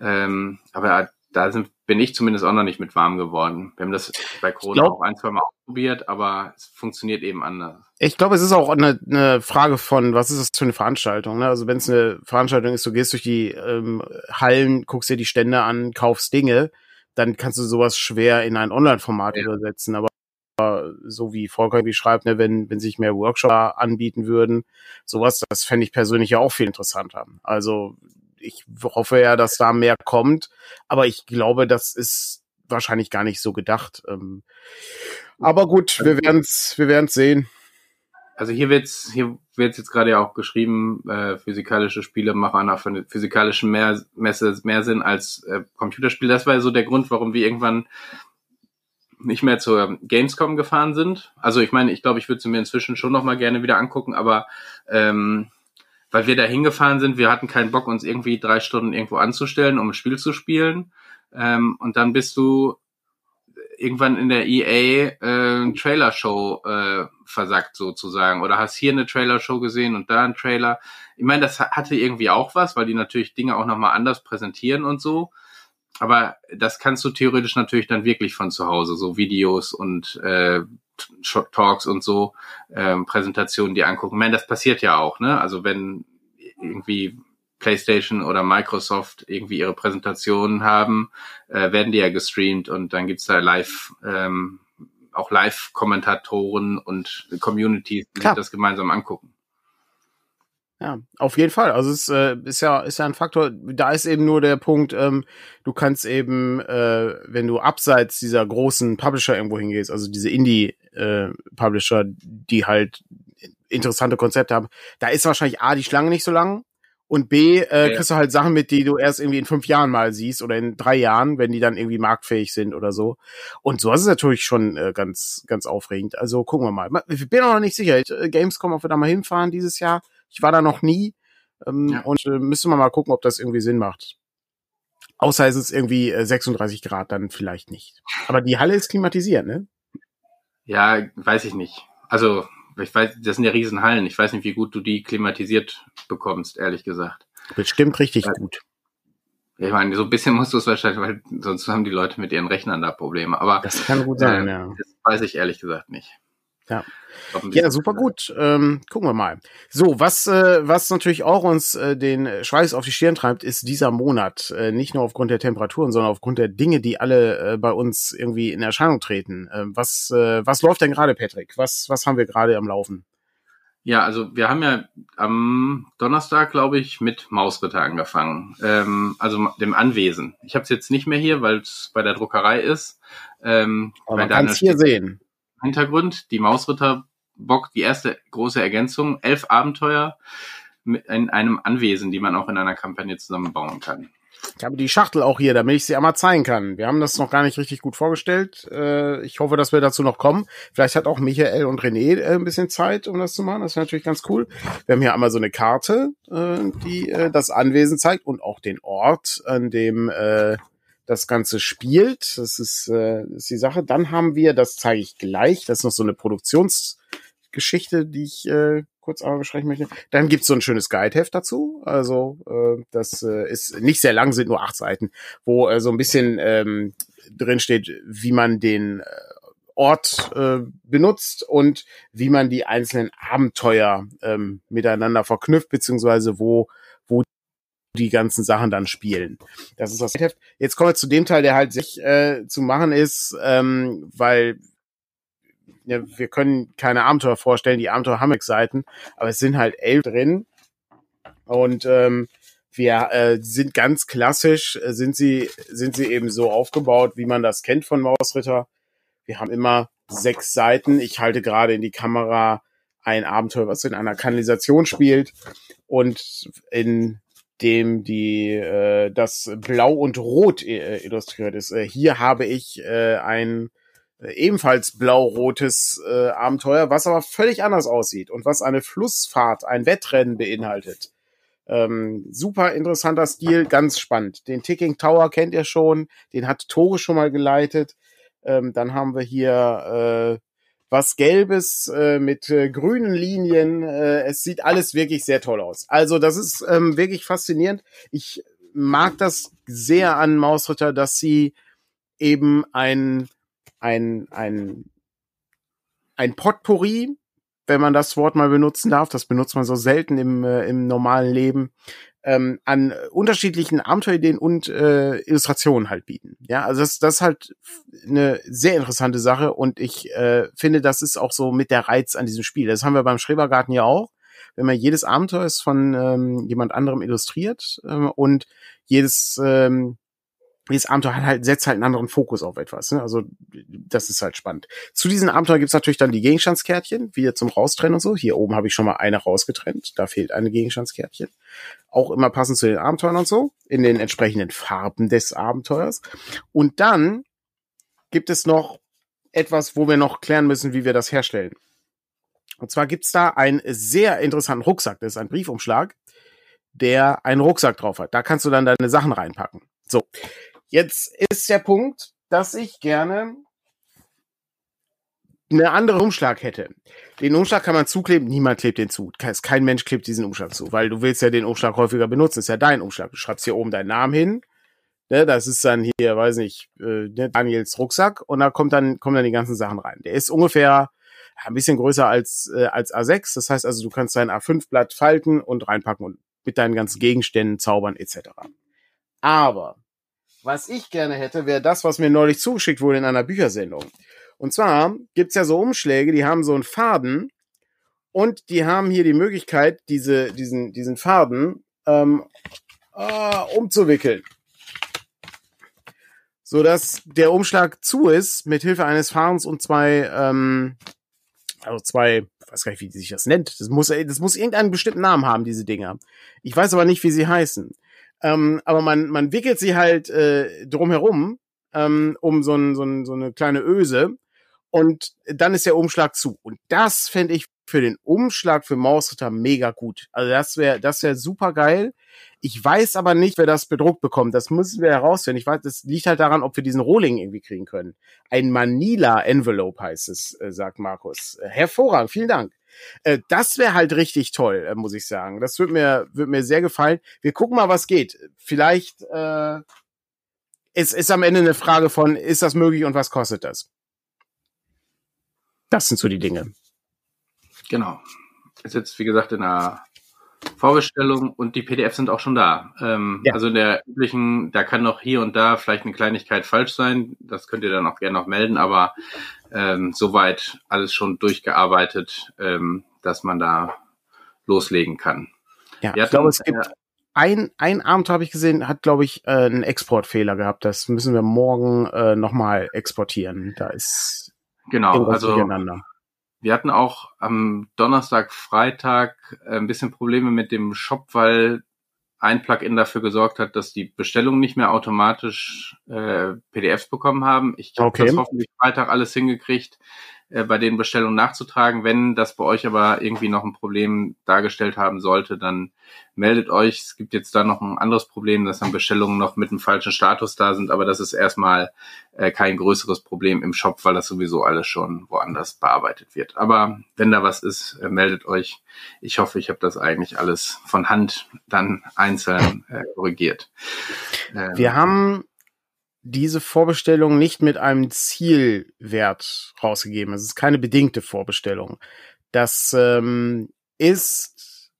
ähm, aber da sind, bin ich zumindest auch noch nicht mit warm geworden. Wir haben das bei Corona glaub, auch ein, zwei Mal ausprobiert, aber es funktioniert eben anders. Ich glaube, es ist auch eine, eine Frage von, was ist das für eine Veranstaltung? Ne? Also wenn es eine Veranstaltung ist, du gehst durch die ähm, Hallen, guckst dir die Stände an, kaufst Dinge, dann kannst du sowas schwer in ein Online-Format ja. übersetzen. Aber so wie Volker wie schreibt, ne, wenn, wenn sich mehr Workshops anbieten würden, sowas, das fände ich persönlich ja auch viel interessanter. Also ich hoffe ja, dass da mehr kommt, aber ich glaube, das ist wahrscheinlich gar nicht so gedacht. Ähm, aber gut, wir werden es wir werden's sehen. Also hier wird's hier wird's jetzt gerade ja auch geschrieben, äh, physikalische Spiele machen nach physikalischen mehr, Messe mehr Sinn als äh, Computerspiele. Das war so der Grund, warum wir irgendwann nicht mehr zur Gamescom gefahren sind. Also ich meine, ich glaube, ich würde sie mir inzwischen schon noch mal gerne wieder angucken, aber ähm, weil wir da hingefahren sind, wir hatten keinen Bock, uns irgendwie drei Stunden irgendwo anzustellen, um ein Spiel zu spielen. Ähm, und dann bist du irgendwann in der EA äh, Trailer-Show äh, versackt sozusagen. Oder hast hier eine Trailer-Show gesehen und da ein Trailer. Ich meine, das hatte irgendwie auch was, weil die natürlich Dinge auch nochmal anders präsentieren und so aber das kannst du theoretisch natürlich dann wirklich von zu Hause, so Videos und äh, Talks und so, ähm, Präsentationen die angucken. Man, das passiert ja auch, ne? Also wenn irgendwie PlayStation oder Microsoft irgendwie ihre Präsentationen haben, äh, werden die ja gestreamt und dann gibt's da live ähm, auch Live-Kommentatoren und Communities, die Klar. sich das gemeinsam angucken. Ja, auf jeden Fall. Also es äh, ist ja ist ja ein Faktor. Da ist eben nur der Punkt, ähm, du kannst eben, äh, wenn du abseits dieser großen Publisher irgendwo hingehst, also diese Indie-Publisher, äh, die halt interessante Konzepte haben, da ist wahrscheinlich a die Schlange nicht so lang Und B, äh, kriegst du halt Sachen mit, die du erst irgendwie in fünf Jahren mal siehst oder in drei Jahren, wenn die dann irgendwie marktfähig sind oder so. Und so ist es natürlich schon äh, ganz, ganz aufregend. Also gucken wir mal. Ich bin auch noch nicht sicher. Äh, Gamescom, ob wir da mal hinfahren dieses Jahr. Ich war da noch nie. Ähm, ja. Und äh, müssen wir mal gucken, ob das irgendwie Sinn macht. Außer es ist irgendwie äh, 36 Grad, dann vielleicht nicht. Aber die Halle ist klimatisiert, ne? Ja, weiß ich nicht. Also ich weiß, das sind ja Riesenhallen. Ich weiß nicht, wie gut du die klimatisiert bekommst, ehrlich gesagt. Bestimmt richtig weil, gut. Ich meine, so ein bisschen musst du es wahrscheinlich, weil sonst haben die Leute mit ihren Rechnern da Probleme. Aber das kann gut sein, äh, ja. Das weiß ich ehrlich gesagt nicht. Ja. Ja, super gut. Ähm, gucken wir mal. So, was, äh, was natürlich auch uns äh, den Schweiß auf die Stirn treibt, ist dieser Monat. Äh, nicht nur aufgrund der Temperaturen, sondern aufgrund der Dinge, die alle äh, bei uns irgendwie in Erscheinung treten. Äh, was, äh, was läuft denn gerade, Patrick? Was, was haben wir gerade am Laufen? Ja, also wir haben ja am Donnerstag, glaube ich, mit Mausritter angefangen. Ähm, also dem Anwesen. Ich habe es jetzt nicht mehr hier, weil es bei der Druckerei ist. Ähm, Aber man kann es hier sehen. Hintergrund, die Mausritter Bock, die erste große Ergänzung, elf Abenteuer in einem Anwesen, die man auch in einer Kampagne zusammenbauen kann. Ich habe die Schachtel auch hier, damit ich sie einmal zeigen kann. Wir haben das noch gar nicht richtig gut vorgestellt. Äh, ich hoffe, dass wir dazu noch kommen. Vielleicht hat auch Michael und René äh, ein bisschen Zeit, um das zu machen. Das wäre natürlich ganz cool. Wir haben hier einmal so eine Karte, äh, die das Anwesen zeigt und auch den Ort, an dem das Ganze spielt. Das ist, äh, ist die Sache. Dann haben wir, das zeige ich gleich, das ist noch so eine Produktionsgeschichte, die ich äh, kurz einmal besprechen möchte. Dann gibt's so ein schönes Guideheft dazu. Also äh, das äh, ist nicht sehr lang, sind nur acht Seiten, wo äh, so ein bisschen ähm, drin steht, wie man den äh, Ort äh, benutzt und wie man die einzelnen Abenteuer ähm, miteinander verknüpft, beziehungsweise wo die ganzen Sachen dann spielen. Das ist das Heft. Jetzt kommen wir zu dem Teil, der halt sich äh, zu machen ist, ähm, weil ja, wir können keine Abenteuer vorstellen, die Abenteuer haben Seiten, aber es sind halt elf drin und ähm, wir äh, sind ganz klassisch, äh, sind sie sind sie eben so aufgebaut, wie man das kennt von Mausritter. Wir haben immer sechs Seiten. Ich halte gerade in die Kamera ein Abenteuer, was in einer Kanalisation spielt und in dem die äh, das Blau und Rot äh, illustriert ist. Äh, hier habe ich äh, ein äh, ebenfalls blau-rotes äh, Abenteuer, was aber völlig anders aussieht und was eine Flussfahrt, ein Wettrennen beinhaltet. Ähm, super interessanter Stil, ganz spannend. Den Ticking Tower kennt ihr schon, den hat Tore schon mal geleitet. Ähm, dann haben wir hier äh, was Gelbes äh, mit äh, grünen Linien. Äh, es sieht alles wirklich sehr toll aus. Also das ist ähm, wirklich faszinierend. Ich mag das sehr an Mausritter, dass sie eben ein ein ein ein Potpourri, wenn man das Wort mal benutzen darf, das benutzt man so selten im, äh, im normalen Leben, ähm, an unterschiedlichen Abenteuerideen und äh, Illustrationen halt bieten. Ja, also das, das ist halt eine sehr interessante Sache und ich äh, finde, das ist auch so mit der Reiz an diesem Spiel. Das haben wir beim Schrebergarten ja auch. Wenn man jedes Abenteuer ist von ähm, jemand anderem illustriert ähm, und jedes ähm, dieses Abenteuer hat halt, setzt halt einen anderen Fokus auf etwas. Ne? Also das ist halt spannend. Zu diesen Abenteuern gibt's natürlich dann die Gegenstandskärtchen, wieder zum Raustrennen und so. Hier oben habe ich schon mal eine rausgetrennt. Da fehlt eine Gegenstandskärtchen. Auch immer passend zu den Abenteuern und so, in den entsprechenden Farben des Abenteuers. Und dann gibt es noch etwas, wo wir noch klären müssen, wie wir das herstellen. Und zwar gibt's da einen sehr interessanten Rucksack. Das ist ein Briefumschlag, der einen Rucksack drauf hat. Da kannst du dann deine Sachen reinpacken. So, Jetzt ist der Punkt, dass ich gerne eine andere Umschlag hätte. Den Umschlag kann man zukleben, niemand klebt den zu. Kein Mensch klebt diesen Umschlag zu, weil du willst ja den Umschlag häufiger benutzen. Ist ja dein Umschlag. Du schreibst hier oben deinen Namen hin. Ne, das ist dann hier, weiß nicht, äh, ne, Daniels Rucksack und da kommt dann, kommen dann die ganzen Sachen rein. Der ist ungefähr ein bisschen größer als, äh, als A6. Das heißt also, du kannst dein A5-Blatt falten und reinpacken und mit deinen ganzen Gegenständen zaubern etc. Aber was ich gerne hätte, wäre das, was mir neulich zugeschickt wurde in einer Büchersendung. Und zwar gibt's ja so Umschläge, die haben so einen Faden und die haben hier die Möglichkeit, diese, diesen, diesen Faden ähm, äh, umzuwickeln. So dass der Umschlag zu ist, mit Hilfe eines Fadens und zwei, ähm, Also zwei, weiß gar nicht, wie sich das nennt. Das muss, das muss irgendeinen bestimmten Namen haben, diese Dinger. Ich weiß aber nicht, wie sie heißen. Ähm, aber man, man wickelt sie halt äh, drumherum ähm, um so, ein, so, ein, so eine kleine Öse und dann ist der Umschlag zu. Und das fände ich für den Umschlag für Mausritter mega gut. Also das wäre das wäre super geil. Ich weiß aber nicht, wer das bedruckt bekommt. Das müssen wir herausfinden. Ich weiß, das liegt halt daran, ob wir diesen Rohling irgendwie kriegen können. Ein Manila Envelope heißt es, äh, sagt Markus. Hervorragend, vielen Dank. Äh, das wäre halt richtig toll, muss ich sagen. Das wird mir wird mir sehr gefallen. Wir gucken mal, was geht. Vielleicht äh, es ist am Ende eine Frage von, ist das möglich und was kostet das? Das sind so die Dinge. Genau. Ist jetzt, wie gesagt, in der Vorbestellung und die PDFs sind auch schon da. Ähm, ja. Also in der üblichen, da kann noch hier und da vielleicht eine Kleinigkeit falsch sein. Das könnt ihr dann auch gerne noch melden, aber ähm, soweit alles schon durchgearbeitet, ähm, dass man da loslegen kann. Ja, ich glaube, es gibt ein, ein Abend habe ich gesehen, hat, glaube ich, äh, einen Exportfehler gehabt. Das müssen wir morgen äh, nochmal exportieren. Da ist genau, also wir hatten auch am Donnerstag, Freitag äh, ein bisschen Probleme mit dem Shop, weil ein Plugin dafür gesorgt hat, dass die Bestellungen nicht mehr automatisch äh, PDFs bekommen haben. Ich habe okay. das hoffentlich Freitag alles hingekriegt äh, bei den Bestellungen nachzutragen. Wenn das bei euch aber irgendwie noch ein Problem dargestellt haben sollte, dann meldet euch. Es gibt jetzt da noch ein anderes Problem, dass dann Bestellungen noch mit einem falschen Status da sind, aber das ist erstmal äh, kein größeres Problem im Shop, weil das sowieso alles schon woanders bearbeitet wird. Aber wenn da was ist, äh, meldet euch. Ich hoffe, ich habe das eigentlich alles von Hand dann einzeln äh, korrigiert. Ähm, Wir haben diese Vorbestellung nicht mit einem Zielwert rausgegeben. Es ist keine bedingte Vorbestellung. Das ähm, ist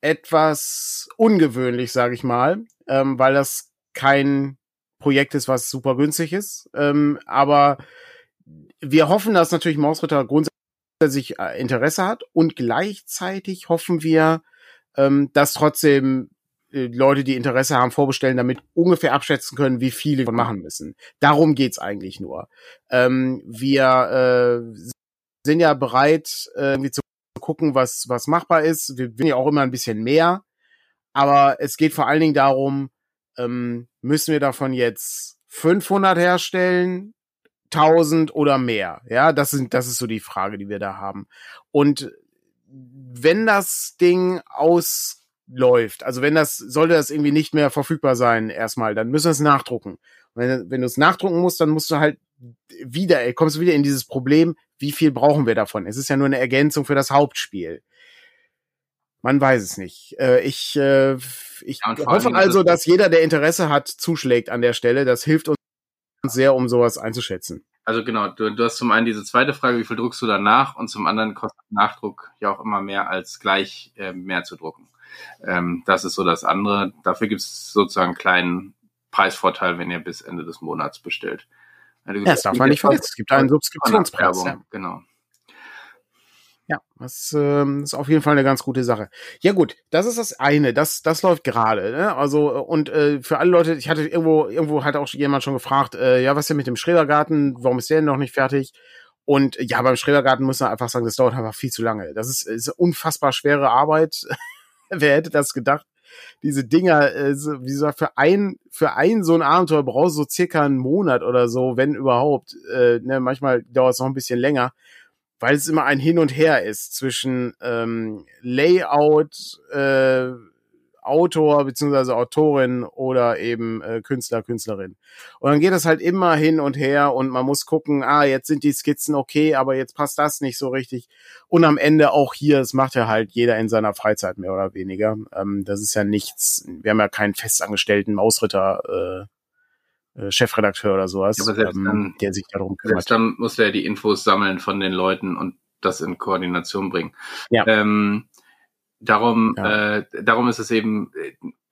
etwas ungewöhnlich, sage ich mal, ähm, weil das kein Projekt ist, was super günstig ist. Ähm, aber wir hoffen, dass natürlich Mausritter grundsätzlich äh, Interesse hat und gleichzeitig hoffen wir, ähm, dass trotzdem Leute, die Interesse haben, vorbestellen, damit ungefähr abschätzen können, wie viele wir machen müssen. Darum geht's eigentlich nur. Ähm, wir äh, sind ja bereit, äh, irgendwie zu gucken, was, was machbar ist. Wir will ja auch immer ein bisschen mehr. Aber es geht vor allen Dingen darum, ähm, müssen wir davon jetzt 500 herstellen, 1000 oder mehr? Ja, das sind, das ist so die Frage, die wir da haben. Und wenn das Ding aus läuft. Also wenn das, sollte das irgendwie nicht mehr verfügbar sein erstmal, dann müssen wir es nachdrucken. wenn, wenn du es nachdrucken musst, dann musst du halt wieder, kommst du wieder in dieses Problem, wie viel brauchen wir davon? Es ist ja nur eine Ergänzung für das Hauptspiel. Man weiß es nicht. Äh, ich äh, ich ja, hoffe also, dass jeder, der Interesse hat, zuschlägt an der Stelle. Das hilft uns sehr, um sowas einzuschätzen. Also genau, du, du hast zum einen diese zweite Frage, wie viel druckst du danach? Und zum anderen kostet Nachdruck ja auch immer mehr als gleich äh, mehr zu drucken. Ähm, das ist so das andere. Dafür gibt es sozusagen einen kleinen Preisvorteil, wenn ihr bis Ende des Monats bestellt. Ja, das darf man nicht vergessen. Es gibt einen Subskriptionspreis. Ja. Genau. Ja, das ähm, ist auf jeden Fall eine ganz gute Sache. Ja gut, das ist das eine, das das läuft gerade. Ne? Also und äh, für alle Leute, ich hatte irgendwo irgendwo hat auch jemand schon gefragt, äh, ja was ist denn mit dem Schrebergarten? Warum ist der denn noch nicht fertig? Und ja, beim Schrebergarten muss man einfach sagen, das dauert einfach viel zu lange. Das ist, ist unfassbar schwere Arbeit. [laughs] Wer hätte das gedacht? Diese Dinger, äh, wie gesagt, für ein, für ein so ein Abenteuer brauchst du so circa einen Monat oder so, wenn überhaupt. Äh, ne, manchmal dauert es noch ein bisschen länger, weil es immer ein Hin und Her ist zwischen ähm, Layout, äh, Autor beziehungsweise Autorin oder eben äh, Künstler, Künstlerin. Und dann geht das halt immer hin und her und man muss gucken, ah, jetzt sind die Skizzen okay, aber jetzt passt das nicht so richtig. Und am Ende auch hier, das macht ja halt jeder in seiner Freizeit mehr oder weniger. Ähm, das ist ja nichts, wir haben ja keinen festangestellten Mausritter, äh, äh, Chefredakteur oder sowas, ja, ähm, dann, der sich darum kümmert. Selbst dann muss er die Infos sammeln von den Leuten und das in Koordination bringen. Ja. Ähm, Darum, ja. äh, darum ist es eben,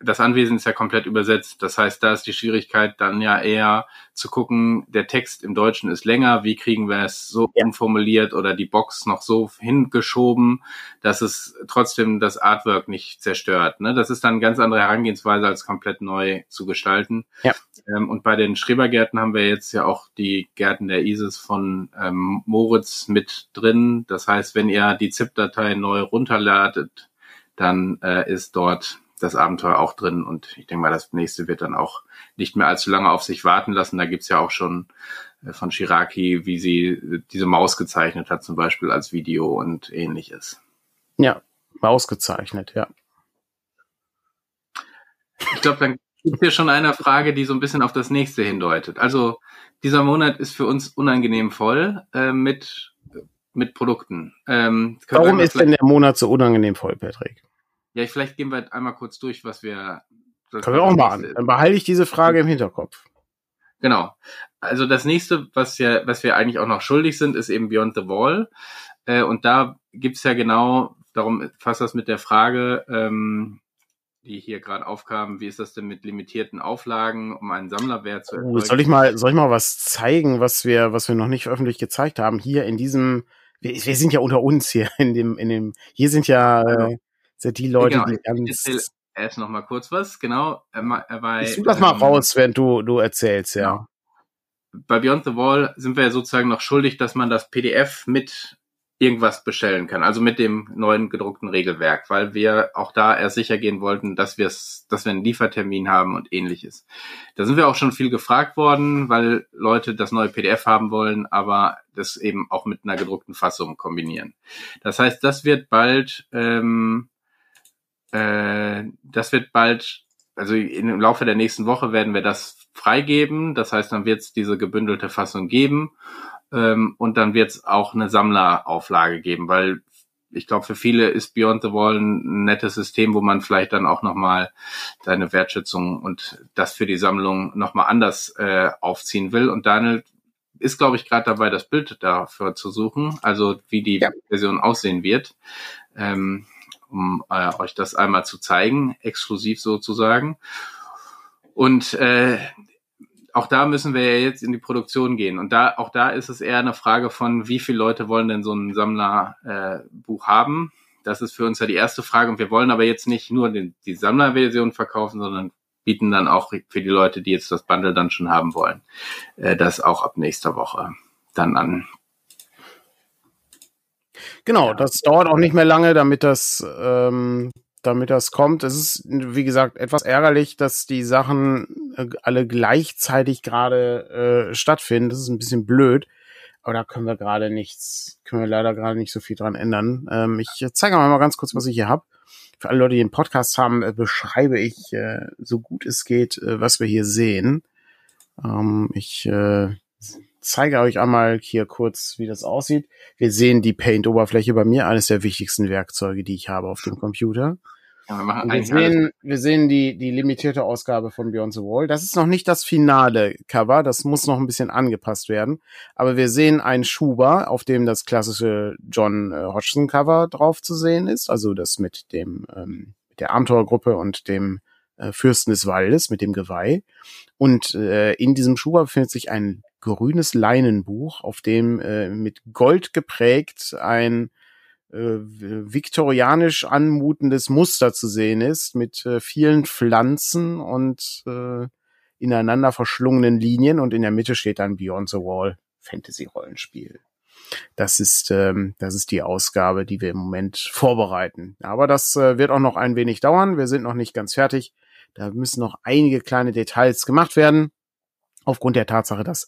das Anwesen ist ja komplett übersetzt. Das heißt, da ist die Schwierigkeit dann ja eher zu gucken, der Text im Deutschen ist länger, wie kriegen wir es so ja. umformuliert oder die Box noch so hingeschoben, dass es trotzdem das Artwork nicht zerstört. Ne? Das ist dann eine ganz andere Herangehensweise, als komplett neu zu gestalten. Ja. Ähm, und bei den Schrebergärten haben wir jetzt ja auch die Gärten der ISIS von ähm, Moritz mit drin. Das heißt, wenn ihr die ZIP-Datei neu runterladet, dann äh, ist dort das Abenteuer auch drin und ich denke mal, das nächste wird dann auch nicht mehr allzu lange auf sich warten lassen. Da gibt's ja auch schon äh, von Shiraki, wie sie diese Maus gezeichnet hat, zum Beispiel als Video und ähnliches. Ja, Maus gezeichnet, ja. Ich glaube, dann gibt hier schon eine Frage, die so ein bisschen auf das nächste hindeutet. Also dieser Monat ist für uns unangenehm voll äh, mit, mit Produkten. Ähm, Warum ist denn der Monat so unangenehm voll, Patrick? Ja, vielleicht gehen wir einmal kurz durch, was wir. Können wir auch mal an. Dann behalte ich diese Frage im Hinterkopf. Genau. Also das nächste, was ja, was wir eigentlich auch noch schuldig sind, ist eben Beyond the Wall. Äh, und da gibt's ja genau, darum fasst das mit der Frage, ähm, die hier gerade aufkam, wie ist das denn mit limitierten Auflagen, um einen Sammlerwert zu erzeugen? Oh, soll ich mal, soll ich mal was zeigen, was wir, was wir noch nicht öffentlich gezeigt haben? Hier in diesem, wir, wir sind ja unter uns hier in dem, in dem, hier sind ja, äh, sind die Leute, genau, die ganz. Erst noch mal kurz was, genau. Er war, ich das mal ähm, raus, wenn du, du erzählst, ja. Genau. Bei Beyond the Wall sind wir ja sozusagen noch schuldig, dass man das PDF mit irgendwas bestellen kann, also mit dem neuen gedruckten Regelwerk, weil wir auch da erst sicher gehen wollten, dass wir es, dass wir einen Liefertermin haben und ähnliches. Da sind wir auch schon viel gefragt worden, weil Leute das neue PDF haben wollen, aber das eben auch mit einer gedruckten Fassung kombinieren. Das heißt, das wird bald ähm, äh, das wird bald, also im Laufe der nächsten Woche werden wir das freigeben. Das heißt, dann wird es diese gebündelte Fassung geben. Ähm, und dann wird es auch eine Sammlerauflage geben, weil ich glaube, für viele ist Beyond the Wall ein nettes System, wo man vielleicht dann auch nochmal seine Wertschätzung und das für die Sammlung nochmal anders äh, aufziehen will. Und Daniel ist, glaube ich, gerade dabei, das Bild dafür zu suchen, also wie die ja. Version aussehen wird. Ähm, um äh, euch das einmal zu zeigen, exklusiv sozusagen. Und äh, auch da müssen wir ja jetzt in die Produktion gehen. Und da, auch da ist es eher eine Frage von, wie viele Leute wollen denn so ein Sammlerbuch äh, haben? Das ist für uns ja die erste Frage. Und wir wollen aber jetzt nicht nur den, die Sammlerversion verkaufen, sondern bieten dann auch für die Leute, die jetzt das Bundle dann schon haben wollen, äh, das auch ab nächster Woche dann an. Genau, das dauert auch nicht mehr lange, damit das, ähm, damit das kommt. Es ist, wie gesagt, etwas ärgerlich, dass die Sachen äh, alle gleichzeitig gerade äh, stattfinden. Das ist ein bisschen blöd. Aber da können wir gerade nichts, können wir leider gerade nicht so viel dran ändern. Ähm, ich zeige mal ganz kurz, was ich hier habe. Für alle Leute, die den Podcast haben, äh, beschreibe ich äh, so gut es geht, äh, was wir hier sehen. Ähm, ich äh, zeige euch einmal hier kurz, wie das aussieht. Wir sehen die Paint-Oberfläche bei mir, eines der wichtigsten Werkzeuge, die ich habe auf dem Computer. Ja, wir, wir sehen, wir sehen die, die limitierte Ausgabe von Beyond the Wall. Das ist noch nicht das finale Cover, das muss noch ein bisschen angepasst werden. Aber wir sehen einen Schuber, auf dem das klassische John äh, Hodgson Cover drauf zu sehen ist, also das mit dem ähm, der Abenteuergruppe und dem äh, Fürsten des Waldes, mit dem Geweih. Und äh, in diesem Schuber befindet sich ein grünes Leinenbuch, auf dem äh, mit Gold geprägt ein äh, viktorianisch anmutendes Muster zu sehen ist, mit äh, vielen Pflanzen und äh, ineinander verschlungenen Linien und in der Mitte steht dann Beyond the Wall Fantasy-Rollenspiel. Das ist, ähm, das ist die Ausgabe, die wir im Moment vorbereiten. Aber das äh, wird auch noch ein wenig dauern. Wir sind noch nicht ganz fertig. Da müssen noch einige kleine Details gemacht werden aufgrund der Tatsache, dass,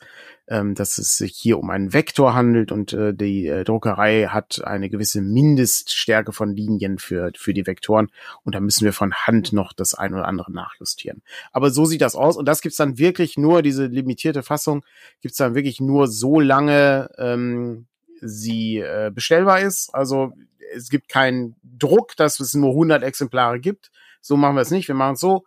ähm, dass es sich hier um einen Vektor handelt und äh, die äh, Druckerei hat eine gewisse Mindeststärke von Linien für, für die Vektoren und da müssen wir von Hand noch das ein oder andere nachjustieren. Aber so sieht das aus und das gibt's dann wirklich nur, diese limitierte Fassung gibt's dann wirklich nur so lange ähm, sie äh, bestellbar ist. Also es gibt keinen Druck, dass es nur 100 Exemplare gibt. So machen wir es nicht. Wir machen es so,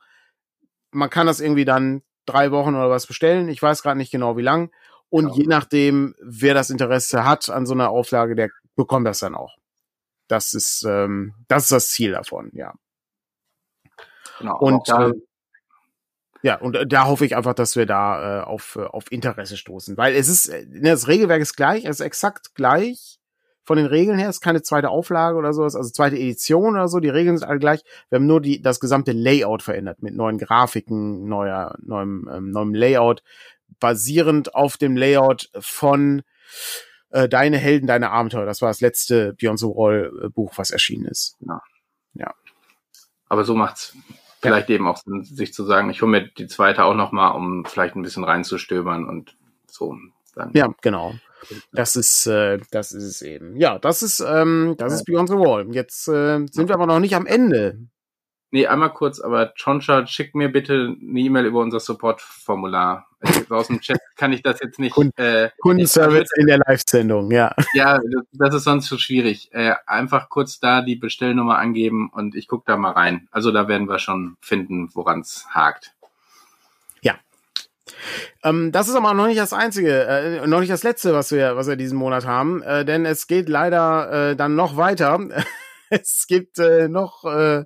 man kann das irgendwie dann drei Wochen oder was bestellen. Ich weiß gerade nicht genau, wie lang. Und ja. je nachdem, wer das Interesse hat an so einer Auflage, der bekommt das dann auch. Das ist, ähm, das ist das Ziel davon, ja. Genau, und da, äh, ja, und äh, da hoffe ich einfach, dass wir da äh, auf, äh, auf Interesse stoßen. Weil es ist, äh, ne, das Regelwerk ist gleich, es ist exakt gleich. Von den Regeln her ist keine zweite Auflage oder sowas, also zweite Edition oder so. Die Regeln sind alle gleich. Wir haben nur die, das gesamte Layout verändert mit neuen Grafiken, neuer, neuem, ähm, neuem Layout, basierend auf dem Layout von äh, Deine Helden, deine Abenteuer. Das war das letzte Beyond the Wall Buch, was erschienen ist. Ja. ja. Aber so macht's vielleicht ja. eben auch Sinn, sich zu sagen, ich hole mir die zweite auch noch mal, um vielleicht ein bisschen reinzustöbern und so. Dann. Ja, genau. Das ist, äh, das ist es eben. Ja, das ist, ähm, das ist Beyond the Wall. Jetzt äh, sind wir aber noch nicht am Ende. Nee, einmal kurz, aber Choncha, schick mir bitte eine E-Mail über unser Support-Formular. Also aus dem Chat kann ich das jetzt nicht. Kunden, äh, Kundenservice in der Live-Sendung, ja. Ja, das ist sonst zu schwierig. Äh, einfach kurz da die Bestellnummer angeben und ich gucke da mal rein. Also da werden wir schon finden, woran es hakt. Ähm, das ist aber noch nicht das einzige, äh, noch nicht das letzte, was wir, was wir diesen Monat haben, äh, denn es geht leider äh, dann noch weiter. [laughs] es gibt äh, noch äh,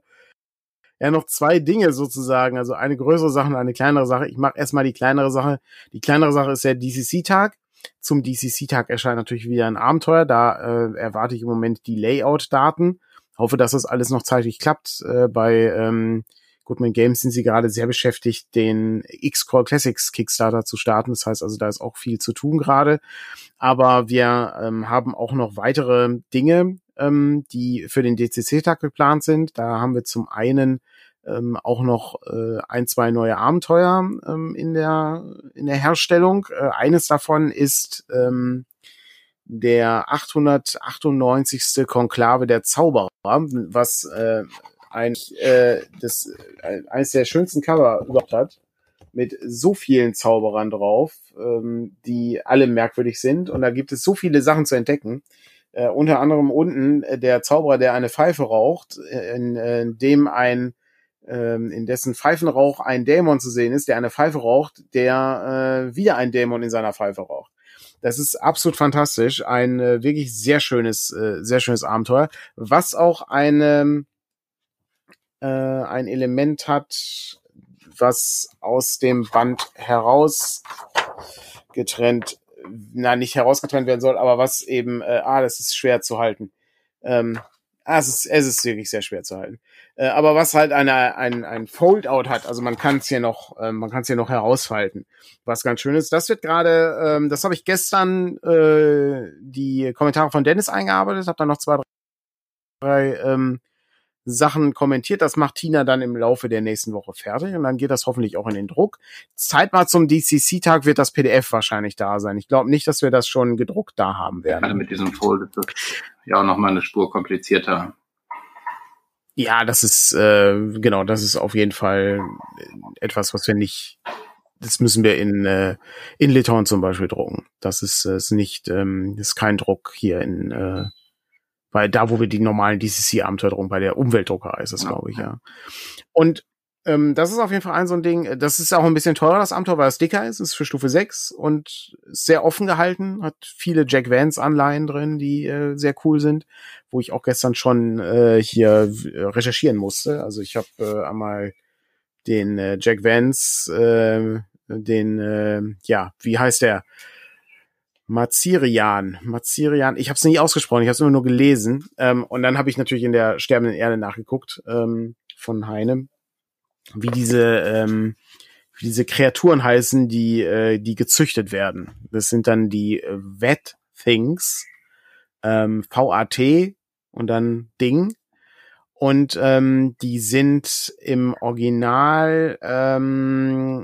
ja noch zwei Dinge sozusagen, also eine größere Sache und eine kleinere Sache. Ich mache erstmal die kleinere Sache. Die kleinere Sache ist der DCC-Tag. Zum DCC-Tag erscheint natürlich wieder ein Abenteuer. Da äh, erwarte ich im Moment die Layout-Daten. Hoffe, dass das alles noch zeitlich klappt. Äh, bei ähm, Goodman Games sind sie gerade sehr beschäftigt, den X-Core Classics Kickstarter zu starten. Das heißt also, da ist auch viel zu tun gerade. Aber wir ähm, haben auch noch weitere Dinge, ähm, die für den DCC-Tag geplant sind. Da haben wir zum einen ähm, auch noch äh, ein, zwei neue Abenteuer ähm, in, der, in der Herstellung. Äh, eines davon ist ähm, der 898. Konklave der Zauberer, was äh, ein, äh, das, äh, eines der schönsten Cover überhaupt hat mit so vielen Zauberern drauf, ähm, die alle merkwürdig sind. Und da gibt es so viele Sachen zu entdecken. Äh, unter anderem unten äh, der Zauberer, der eine Pfeife raucht, äh, in, äh, in dem ein ähm, in dessen Pfeifenrauch ein Dämon zu sehen ist, der eine Pfeife raucht, der äh, wieder ein Dämon in seiner Pfeife raucht. Das ist absolut fantastisch, ein äh, wirklich sehr schönes, äh, sehr schönes Abenteuer, was auch eine, äh, ein Element hat, was aus dem Band heraus getrennt na, nicht herausgetrennt werden soll, aber was eben, äh, ah, das ist schwer zu halten. Ähm, ah, es ist, es ist wirklich sehr schwer zu halten. Äh, aber was halt eine, ein, ein Foldout hat, also man kann es hier noch, äh, man kann es hier noch herausfalten, was ganz schön ist. Das wird gerade, ähm, das habe ich gestern äh, die Kommentare von Dennis eingearbeitet, habe dann noch zwei, drei ähm, Sachen kommentiert. Das macht Tina dann im Laufe der nächsten Woche fertig und dann geht das hoffentlich auch in den Druck. Zeit mal zum DCC-Tag wird das PDF wahrscheinlich da sein. Ich glaube nicht, dass wir das schon gedruckt da haben werden. Gerade mit diesem Fold ist ja auch nochmal eine Spur komplizierter. Ja, das ist, äh, genau, das ist auf jeden Fall etwas, was wir nicht, das müssen wir in, äh, in Litauen zum Beispiel drucken. Das ist, äh, ist nicht, ähm, ist kein Druck hier in, äh, weil da, wo wir die normalen DCC-Abenteuer drum, bei der Umweltdruckerei ist das, ja. glaube ich, ja. Und ähm, das ist auf jeden Fall ein so ein Ding. Das ist auch ein bisschen teurer, das Abenteuer, weil es dicker ist. ist für Stufe 6 und sehr offen gehalten. Hat viele Jack Vance-Anleihen drin, die äh, sehr cool sind, wo ich auch gestern schon äh, hier äh, recherchieren musste. Also ich habe äh, einmal den äh, Jack Vance, äh, den, äh, ja, wie heißt der? Mazirian. Mazirian. Ich habe es nicht ausgesprochen, ich habe es immer nur gelesen. Ähm, und dann habe ich natürlich in der sterbenden Erde nachgeguckt ähm, von Heine, wie diese ähm, wie diese Kreaturen heißen, die äh, die gezüchtet werden. Das sind dann die äh, Vet Things, ähm, VAT und dann Ding. Und ähm, die sind im Original ähm,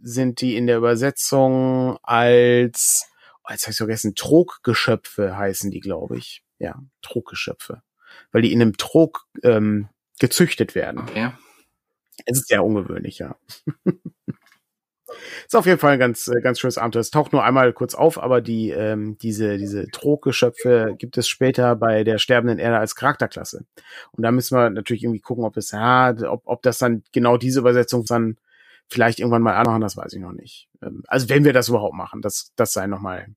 sind die in der Übersetzung als oh, jetzt habe ich vergessen, Troggeschöpfe heißen die, glaube ich. Ja, Troggeschöpfe. Weil die in einem Trog ähm, gezüchtet werden. Okay. Es ist sehr ungewöhnlich, ja. [laughs] ist auf jeden Fall ein ganz, äh, ganz schönes Abenteuer. Es taucht nur einmal kurz auf, aber die, ähm, diese, diese Troggeschöpfe gibt es später bei der sterbenden Erde als Charakterklasse. Und da müssen wir natürlich irgendwie gucken, ob es, ja, ob, ob das dann genau diese Übersetzung dann vielleicht irgendwann mal anmachen, das weiß ich noch nicht. Ähm, also wenn wir das überhaupt machen, das, das sei nochmal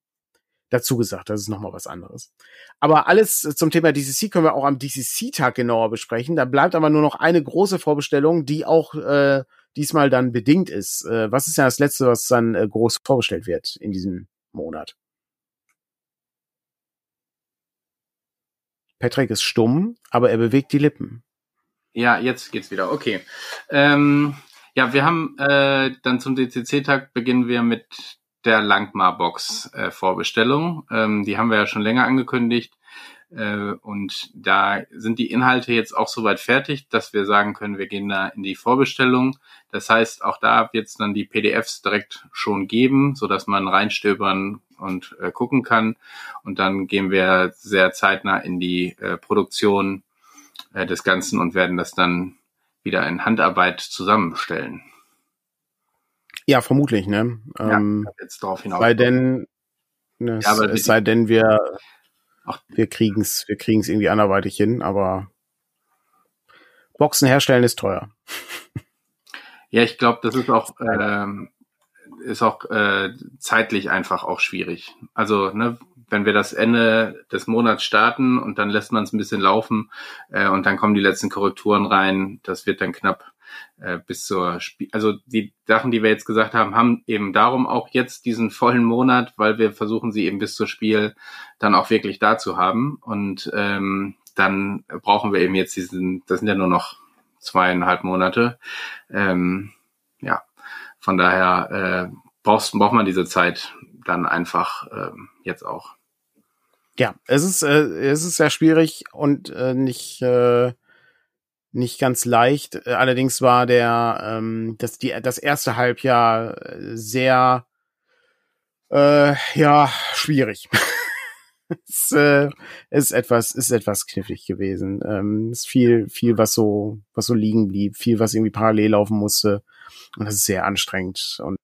dazu gesagt. Das ist nochmal was anderes. Aber alles zum Thema DCC können wir auch am DCC-Tag genauer besprechen. Da bleibt aber nur noch eine große Vorbestellung, die auch äh, diesmal dann bedingt ist. Äh, was ist ja das Letzte, was dann äh, groß vorgestellt wird in diesem Monat? Patrick ist stumm, aber er bewegt die Lippen. Ja, jetzt geht's wieder. Okay. Ähm, ja, wir haben äh, dann zum DCC-Tag beginnen wir mit der Langmar-Box äh. Ähm, die haben wir ja schon länger angekündigt. Äh, und da sind die Inhalte jetzt auch soweit fertig, dass wir sagen können, wir gehen da in die Vorbestellung. Das heißt, auch da wird es dann die PDFs direkt schon geben, so dass man reinstöbern und äh, gucken kann. Und dann gehen wir sehr zeitnah in die äh, Produktion äh, des Ganzen und werden das dann wieder in Handarbeit zusammenstellen. Ja, vermutlich, ne? Ja, ähm, jetzt drauf hinaus. Sei denn, ne, ja, es, es sei denn, wir, ach, wir kriegen's, wir kriegen's irgendwie anderweitig hin, aber Boxen herstellen ist teuer. [laughs] Ja, ich glaube, das ist auch, ähm, ist auch äh, zeitlich einfach auch schwierig. Also, ne, wenn wir das Ende des Monats starten und dann lässt man es ein bisschen laufen äh, und dann kommen die letzten Korrekturen rein, das wird dann knapp äh, bis zur Spiel. Also die Sachen, die wir jetzt gesagt haben, haben eben darum auch jetzt diesen vollen Monat, weil wir versuchen, sie eben bis zur Spiel dann auch wirklich da zu haben. Und ähm, dann brauchen wir eben jetzt diesen, das sind ja nur noch zweieinhalb Monate. Ähm, von daher äh, brauchst, braucht man diese Zeit dann einfach äh, jetzt auch. Ja, es ist, äh, es ist sehr schwierig und äh, nicht, äh, nicht ganz leicht. Äh, allerdings war der, ähm, das, die, das erste Halbjahr sehr, äh, ja, schwierig. [laughs] es äh, ist etwas, ist etwas knifflig gewesen. Ähm, ist viel, viel, was so, was so liegen blieb, viel, was irgendwie parallel laufen musste. Und das ist sehr anstrengend und,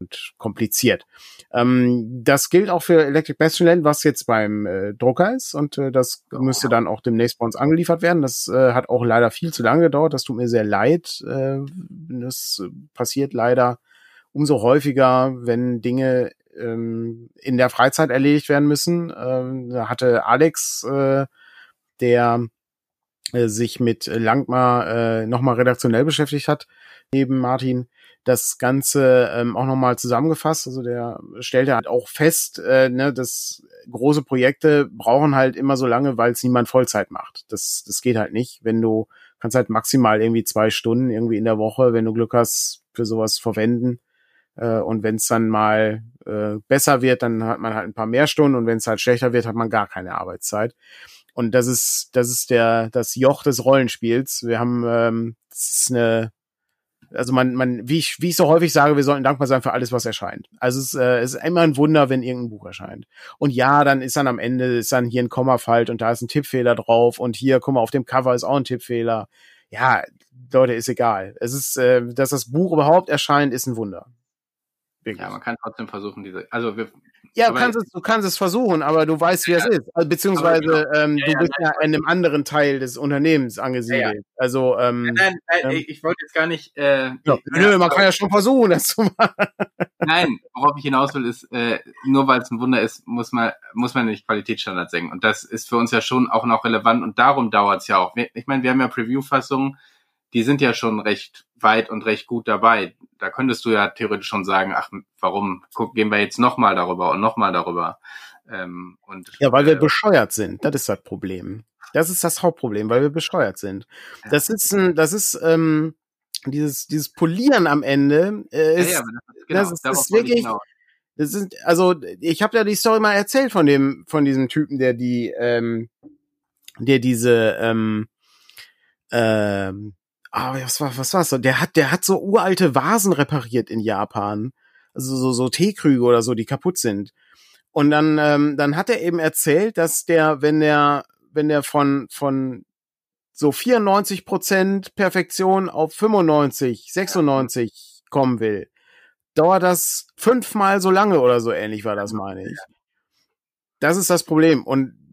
und kompliziert. Ähm, das gilt auch für Electric Bastion was jetzt beim äh, Drucker ist. Und äh, das oh. müsste dann auch demnächst bei uns angeliefert werden. Das äh, hat auch leider viel zu lange gedauert. Das tut mir sehr leid. Äh, das passiert leider umso häufiger, wenn Dinge ähm, in der Freizeit erledigt werden müssen. Ähm, da hatte Alex, äh, der äh, sich mit Langmar äh, nochmal redaktionell beschäftigt hat, neben Martin, das Ganze ähm, auch nochmal zusammengefasst. Also der stellte halt auch fest, äh, ne, dass große Projekte brauchen halt immer so lange, weil es niemand Vollzeit macht. Das, das geht halt nicht. Wenn du kannst halt maximal irgendwie zwei Stunden irgendwie in der Woche, wenn du Glück hast, für sowas verwenden. Äh, und wenn es dann mal äh, besser wird, dann hat man halt ein paar mehr Stunden und wenn es halt schlechter wird, hat man gar keine Arbeitszeit. Und das ist, das ist der, das Joch des Rollenspiels. Wir haben, ähm, das ist eine, also man, man, wie ich, wie ich so häufig sage, wir sollten dankbar sein für alles, was erscheint. Also es, äh, es ist immer ein Wunder, wenn irgendein Buch erscheint. Und ja, dann ist dann am Ende, ist dann hier ein Kommafalt und da ist ein Tippfehler drauf und hier, guck mal, auf dem Cover ist auch ein Tippfehler. Ja, Leute, ist egal. Es ist, äh, dass das Buch überhaupt erscheint, ist ein Wunder. Wirklich. Ja, man kann trotzdem versuchen, diese, also wir, ja, du kannst, es, du kannst es versuchen, aber du weißt, wie ja, es ist. Also, beziehungsweise genau. ähm, ja, du bist ja, in einem anderen Teil des Unternehmens angesiedelt. Also ähm, nein, nein, nein ähm, ich wollte jetzt gar nicht. Äh, ja, nö, man kann ja schon versuchen, das zu machen. Nein, worauf ich hinaus will, ist, äh, nur weil es ein Wunder ist, muss man muss man nicht Qualitätsstandard senken. Und das ist für uns ja schon auch noch relevant und darum dauert es ja auch. Ich meine, wir haben ja Preview-Fassungen, die sind ja schon recht weit und recht gut dabei. Da könntest du ja theoretisch schon sagen, ach, warum guck, gehen wir jetzt nochmal darüber und nochmal darüber. Ähm, und, ja, weil wir äh, bescheuert sind. Das ist das Problem. Das ist das Hauptproblem, weil wir bescheuert sind. Das ist ein, das ist ähm, dieses dieses Polieren am Ende. Äh, ist, ja, ja, das, genau, das ist, das ist wirklich. Genau. Das sind, also ich habe ja die Story mal erzählt von dem von diesem Typen, der die, ähm, der diese ähm, ähm, ah, was war, was war's? Der hat, der hat so uralte Vasen repariert in Japan. Also so, so Teekrüge oder so, die kaputt sind. Und dann, ähm, dann hat er eben erzählt, dass der, wenn der, wenn der von, von so 94 Prozent Perfektion auf 95, 96 kommen will, dauert das fünfmal so lange oder so ähnlich war das, meine ich. Das ist das Problem. Und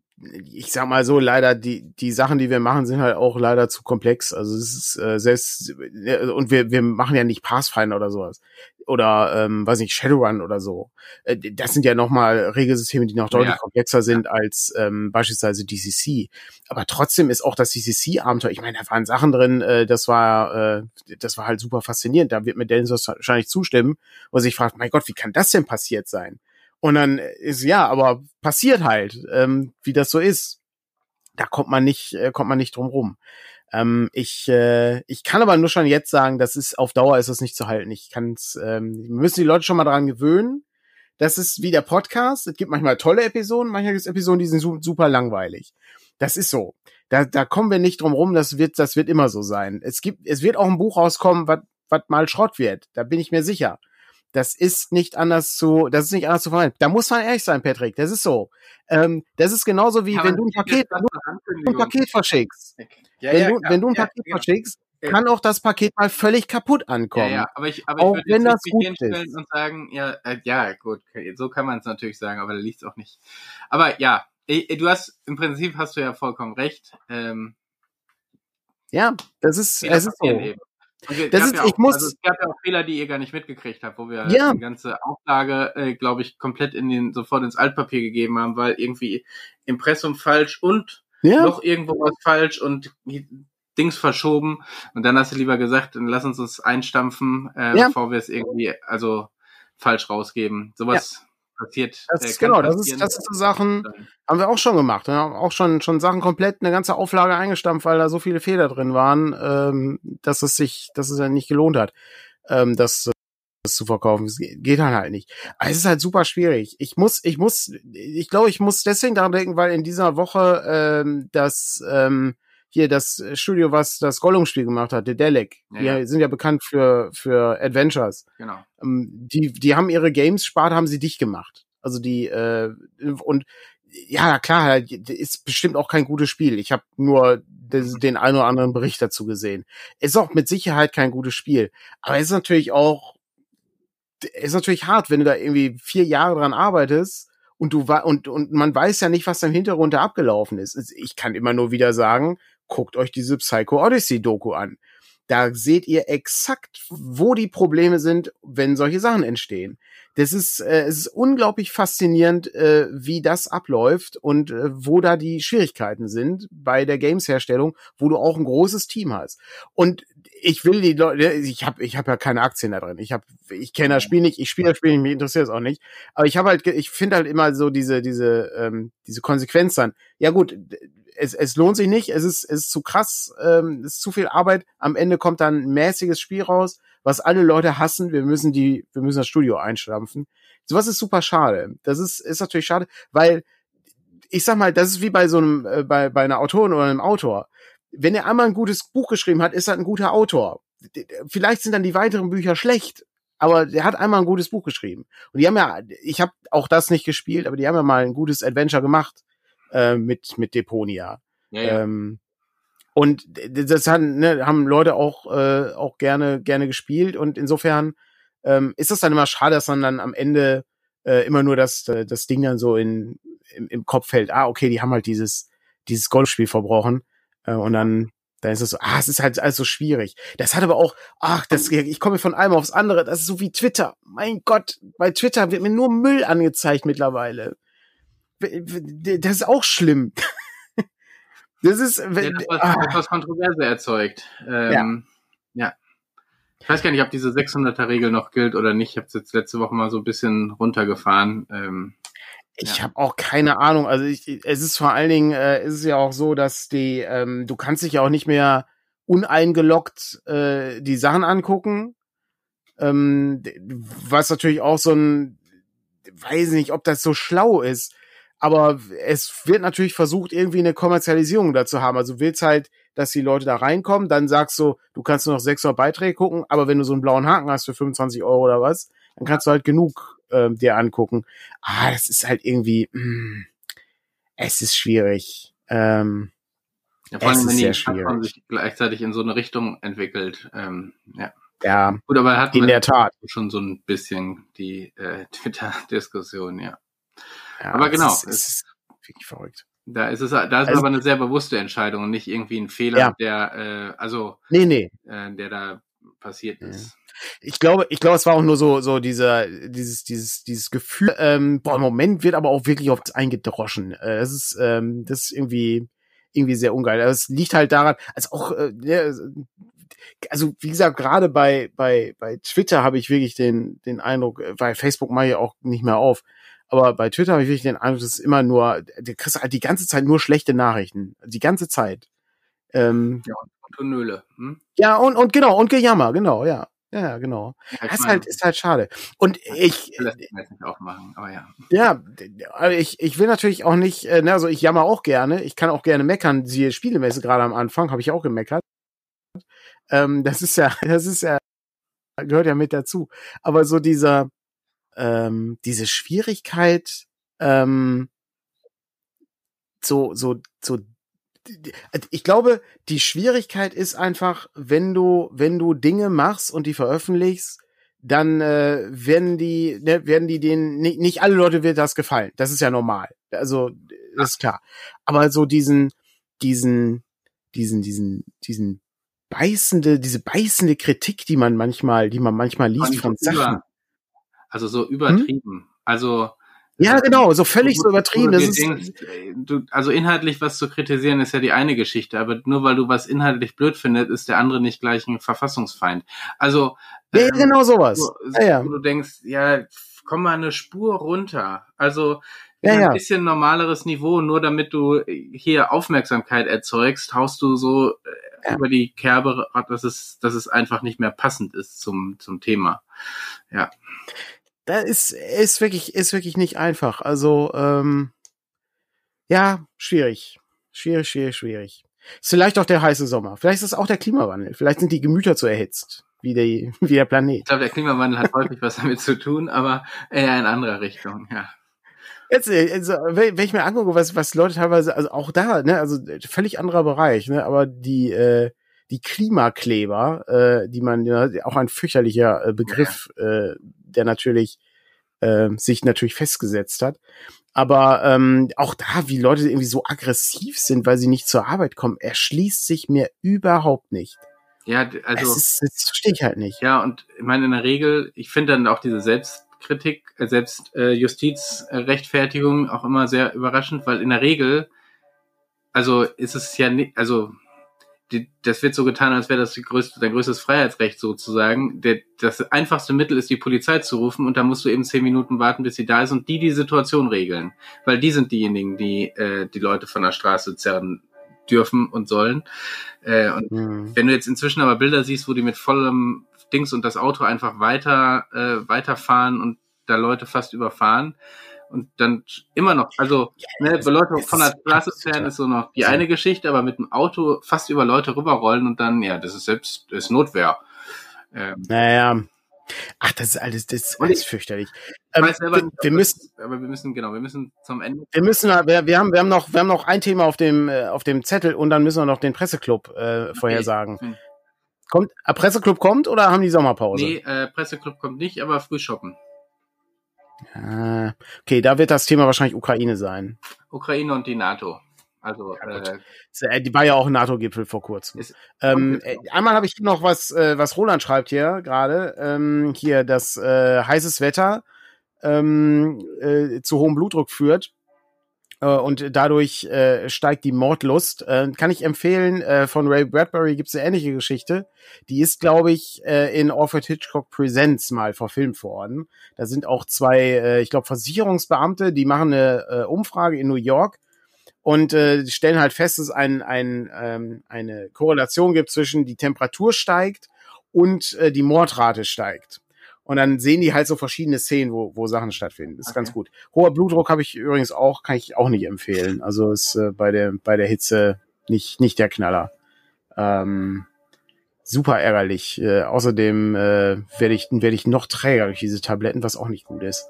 ich sag mal so, leider, die, die Sachen, die wir machen, sind halt auch leider zu komplex. Also es ist äh, selbst, äh, und wir, wir machen ja nicht Pathfinder oder sowas. Oder, ähm, weiß nicht, Shadowrun oder so. Äh, das sind ja nochmal Regelsysteme, die noch deutlich ja. komplexer sind als ähm, beispielsweise DCC. Aber trotzdem ist auch das DCC-Abenteuer, ich meine, da waren Sachen drin, äh, das war, äh, das war halt super faszinierend. Da wird mir Dennis wahrscheinlich zustimmen, wo sich fragt, mein Gott, wie kann das denn passiert sein? Und dann ist ja, aber passiert halt, ähm, wie das so ist. Da kommt man nicht, äh, kommt man nicht drum rum. Ähm, ich, äh, ich kann aber nur schon jetzt sagen, das ist auf Dauer ist das nicht zu halten. Ich kann's, ähm, müssen die Leute schon mal daran gewöhnen. Das ist wie der Podcast. Es gibt manchmal tolle Episoden, manchmal gibt es Episoden, die sind super langweilig. Das ist so. Da, da kommen wir nicht drum rum. Das wird, das wird immer so sein. Es gibt, es wird auch ein Buch rauskommen, was was mal Schrott wird. Da bin ich mir sicher. Das ist nicht anders zu, das ist nicht anders zu vermeiden. Da muss man ehrlich sein, Patrick. Das ist so. Ähm, das ist genauso wie ja, wenn du ein Paket, du ein Paket verschickst. Ja, wenn, ja, du, wenn du ein Paket genau. verschickst, kann auch das Paket mal völlig kaputt ankommen. Ja, ja. aber ich, aber auch ich würde wenn das gut hinstellen ist. und sagen, ja, äh, ja, gut, so kann man es natürlich sagen, aber da liegt es auch nicht. Aber ja, du hast im Prinzip hast du ja vollkommen recht. Ähm, ja, das ist, es ist so. Eben. Das ist, ja auch, ich muss. Also es gab ja auch Fehler, die ihr gar nicht mitgekriegt habt, wo wir ja. die ganze Auflage, äh, glaube ich, komplett in den sofort ins Altpapier gegeben haben, weil irgendwie Impressum falsch und ja. noch irgendwo was falsch und Dings verschoben. Und dann hast du lieber gesagt, dann lass uns das einstampfen, äh, ja. bevor wir es irgendwie also falsch rausgeben. Sowas passiert. Das ist, äh, genau, das ist, das ist so Sachen, haben wir auch schon gemacht. Wir haben auch schon, schon Sachen komplett eine ganze Auflage eingestampft, weil da so viele Fehler drin waren, ähm, dass es sich, dass es ja nicht gelohnt hat, ähm, das, das zu verkaufen. Es geht halt halt nicht. Aber es ist halt super schwierig. Ich muss, ich muss, ich glaube, ich muss deswegen daran denken, weil in dieser Woche ähm, das ähm, hier das Studio, was das Gollum-Spiel gemacht hat, Dedelic, ja, die ja. sind ja bekannt für, für Adventures. Genau. Ähm, die, die haben ihre Games-Sparte, haben sie dicht gemacht. Also die, äh, und ja, klar, ist bestimmt auch kein gutes Spiel. Ich habe nur den einen oder anderen Bericht dazu gesehen. Ist auch mit Sicherheit kein gutes Spiel. Aber es ist natürlich auch, ist natürlich hart, wenn du da irgendwie vier Jahre dran arbeitest und du und und man weiß ja nicht, was da im Hintergrund da abgelaufen ist. Ich kann immer nur wieder sagen, guckt euch diese Psycho Odyssey Doku an. Da seht ihr exakt, wo die Probleme sind, wenn solche Sachen entstehen. Das ist, äh, es ist unglaublich faszinierend, äh, wie das abläuft und äh, wo da die Schwierigkeiten sind bei der Games-Herstellung, wo du auch ein großes Team hast. Und ich will die Leute, ich habe ich hab ja keine Aktien da drin. Ich habe, ich kenne das Spiel nicht, ich spiele das Spiel nicht, mich interessiert es auch nicht. Aber ich habe halt, ich finde halt immer so diese, diese, ähm, diese Konsequenz dann. Ja gut, es, es lohnt sich nicht, es ist, es ist zu krass, ähm, es ist zu viel Arbeit. Am Ende kommt dann ein mäßiges Spiel raus, was alle Leute hassen. Wir müssen die, wir müssen das Studio einstampfen. Sowas ist super schade. Das ist, ist natürlich schade, weil ich sag mal, das ist wie bei so einem, äh, bei, bei einer Autorin oder einem Autor. Wenn er einmal ein gutes Buch geschrieben hat, ist er ein guter Autor. Vielleicht sind dann die weiteren Bücher schlecht, aber der hat einmal ein gutes Buch geschrieben. Und die haben ja, ich habe auch das nicht gespielt, aber die haben ja mal ein gutes Adventure gemacht äh, mit, mit Deponia. Ja, ja. Ähm, und das haben, ne, haben Leute auch, äh, auch gerne, gerne gespielt und insofern ähm, ist das dann immer schade, dass man dann am Ende äh, immer nur das, äh, das Ding dann so in, im, im Kopf hält, ah, okay, die haben halt dieses, dieses Golfspiel verbrochen äh, und dann dann ist es so, ah, es ist halt alles so schwierig. Das hat aber auch, ach, das, ich komme von einem aufs andere, das ist so wie Twitter. Mein Gott, bei Twitter wird mir nur Müll angezeigt mittlerweile. Das ist auch schlimm. [laughs] Das ist, wenn, ja, das, ah. etwas Kontroverse erzeugt. Ähm, ja. ja. Ich weiß gar nicht, ob diese 600er-Regel noch gilt oder nicht. Ich habe es jetzt letzte Woche mal so ein bisschen runtergefahren. Ähm, ich ja. habe auch keine Ahnung. Also ich, es ist vor allen Dingen, äh, ist es ja auch so, dass die, ähm, du kannst dich ja auch nicht mehr uneingeloggt äh, die Sachen angucken. Ähm, was natürlich auch so ein, weiß nicht, ob das so schlau ist aber es wird natürlich versucht, irgendwie eine Kommerzialisierung dazu haben. Also willst halt, dass die Leute da reinkommen, dann sagst du, du kannst nur noch 600 Beiträge gucken, aber wenn du so einen blauen Haken hast für 25 Euro oder was, dann kannst du halt genug äh, dir angucken. Ah, das ist halt irgendwie, mh, mm, es ist schwierig. Ähm, ja, vor allem, wenn die Plattform sich gleichzeitig in so eine Richtung entwickelt. Ähm, ja. Ja, gut, aber hat in der Tat schon so ein bisschen die äh, [laughs] Twitter-Diskussion, ja. Ja, Aber genau. Es ist, es ist wirklich verrückt. Da ist es, da ist also, aber eine sehr bewusste Entscheidung und nicht irgendwie ein Fehler, ja. der, äh, also, nee, nee. Äh, der da passiert ist. Ich glaube, ich glaube, es war auch nur so, so dieser, dieses, dieses, dieses Gefühl. Ähm, boah, im Moment wird aber auch wirklich oft eingedroschen. Äh, das ist, ähm, das ist irgendwie, irgendwie sehr ungeil. Das liegt halt daran, als auch, äh, ja, also wie gesagt, gerade bei bei bei Twitter habe ich wirklich den den Eindruck, äh, bei Facebook mache ich auch nicht mehr auf, aber bei Twitter habe ich wirklich den Eindruck, das ist immer nur, du kriegst halt die ganze Zeit nur schlechte Nachrichten, die ganze Zeit. Ähm, ja, und Nöle. Hm? Ja und und genau und Gejammer, genau, ja. Ja, genau. Ja, das ist halt, ist halt schade. Und ich. will das jetzt nicht aufmachen, aber ja. Ja, ich, ich will natürlich auch nicht, äh, ne, also ich jammer auch gerne. Ich kann auch gerne meckern. Siehe Spielemesse gerade am Anfang, habe ich auch gemeckert. Ähm, das ist ja, [laughs] das ist ja, gehört ja mit dazu. Aber so dieser, ähm, diese Schwierigkeit, ähm, so, so, so ich glaube, die Schwierigkeit ist einfach, wenn du, wenn du Dinge machst und die veröffentlichst, dann äh, werden die, ne, werden die denen, nicht, nicht alle Leute wird das gefallen. Das ist ja normal. Also, das ist klar. Aber so diesen, diesen, diesen, diesen, diesen beißende, diese beißende Kritik, die man manchmal, die man manchmal liest von Sachen. Also so übertrieben. Hm? Also ja, genau, so völlig so übertrieben. Denkst, du, also inhaltlich was zu kritisieren ist ja die eine Geschichte, aber nur weil du was inhaltlich blöd findest, ist der andere nicht gleich ein Verfassungsfeind. Also ja, ähm, genau sowas. So, ja, ja. du denkst, ja, komm mal eine Spur runter. Also ja, ein bisschen normaleres Niveau, nur damit du hier Aufmerksamkeit erzeugst, haust du so äh, über die Kerbe, dass es, dass es einfach nicht mehr passend ist zum, zum Thema. Ja da ist, ist wirklich, ist wirklich nicht einfach. Also, ähm, ja, schwierig. Schwierig, schwierig, schwierig. Ist vielleicht auch der heiße Sommer. Vielleicht ist es auch der Klimawandel. Vielleicht sind die Gemüter zu erhitzt, wie, der, wie der Planet. Ich glaube, der Klimawandel hat häufig was damit zu tun, aber eher in anderer Richtung, ja. Jetzt, also, wenn ich mir angucke, was, was Leute teilweise, also auch da, ne, also völlig anderer Bereich, ne, aber die, äh, die Klimakleber, äh, die man ja auch ein fürchterlicher äh, Begriff, ja. äh, der natürlich äh, sich natürlich festgesetzt hat. Aber ähm, auch da, wie Leute irgendwie so aggressiv sind, weil sie nicht zur Arbeit kommen, erschließt sich mir überhaupt nicht. Ja, also. Das, das verstehe ich halt nicht. Ja, und ich meine, in der Regel, ich finde dann auch diese Selbstkritik, äh, Selbstjustizrechtfertigung äh, auch immer sehr überraschend, weil in der Regel, also ist es ja nicht, also die, das wird so getan, als wäre das die größte, dein größtes Freiheitsrecht sozusagen. Der, das einfachste Mittel ist, die Polizei zu rufen und da musst du eben zehn Minuten warten, bis sie da ist und die die Situation regeln. Weil die sind diejenigen, die äh, die Leute von der Straße zerren dürfen und sollen. Äh, und mhm. wenn du jetzt inzwischen aber Bilder siehst, wo die mit vollem Dings und das Auto einfach weiter äh, weiterfahren und da Leute fast überfahren, und dann immer noch, also ne, Beleuchtung von der Straße fern ist so noch die eine Geschichte, aber mit dem Auto fast über Leute rüberrollen und dann, ja, das ist selbst, das ist Notwehr. Ähm, naja. Ach, das ist alles, das ist alles fürchterlich. Ähm, wir, nicht, wir müssen, aber wir müssen, genau, wir müssen zum Ende. Wir müssen, wir, wir haben, wir haben noch, wir haben noch ein Thema auf dem, äh, auf dem Zettel und dann müssen wir noch den Presseclub äh, okay. vorhersagen. Hm. Kommt, äh, Presseclub kommt oder haben die Sommerpause? Nee, äh, Presseclub kommt nicht, aber früh shoppen. Ah, okay, da wird das Thema wahrscheinlich Ukraine sein. Ukraine und die NATO. Also ja, äh, die war ja auch ein NATO-Gipfel vor kurzem. Ähm, äh, einmal habe ich noch was, äh, was Roland schreibt hier gerade. Ähm, hier das äh, heißes Wetter ähm, äh, zu hohem Blutdruck führt äh, und dadurch äh, steigt die Mordlust. Äh, kann ich empfehlen, äh, von Ray Bradbury gibt es eine ähnliche Geschichte. Die ist, glaube ich, äh, in Alfred Hitchcock Presents mal verfilmt worden. Da sind auch zwei, äh, ich glaube, Versicherungsbeamte, die machen eine äh, Umfrage in New York und äh, stellen halt fest, dass es ein, ein, ähm, eine Korrelation gibt zwischen die Temperatur steigt und äh, die Mordrate steigt. Und dann sehen die halt so verschiedene Szenen, wo, wo Sachen stattfinden. Das ist okay. ganz gut. Hoher Blutdruck habe ich übrigens auch, kann ich auch nicht empfehlen. Also ist äh, bei der bei der Hitze nicht nicht der Knaller. Ähm, super ärgerlich. Äh, außerdem äh, werde ich werde ich noch träger durch diese Tabletten, was auch nicht gut ist.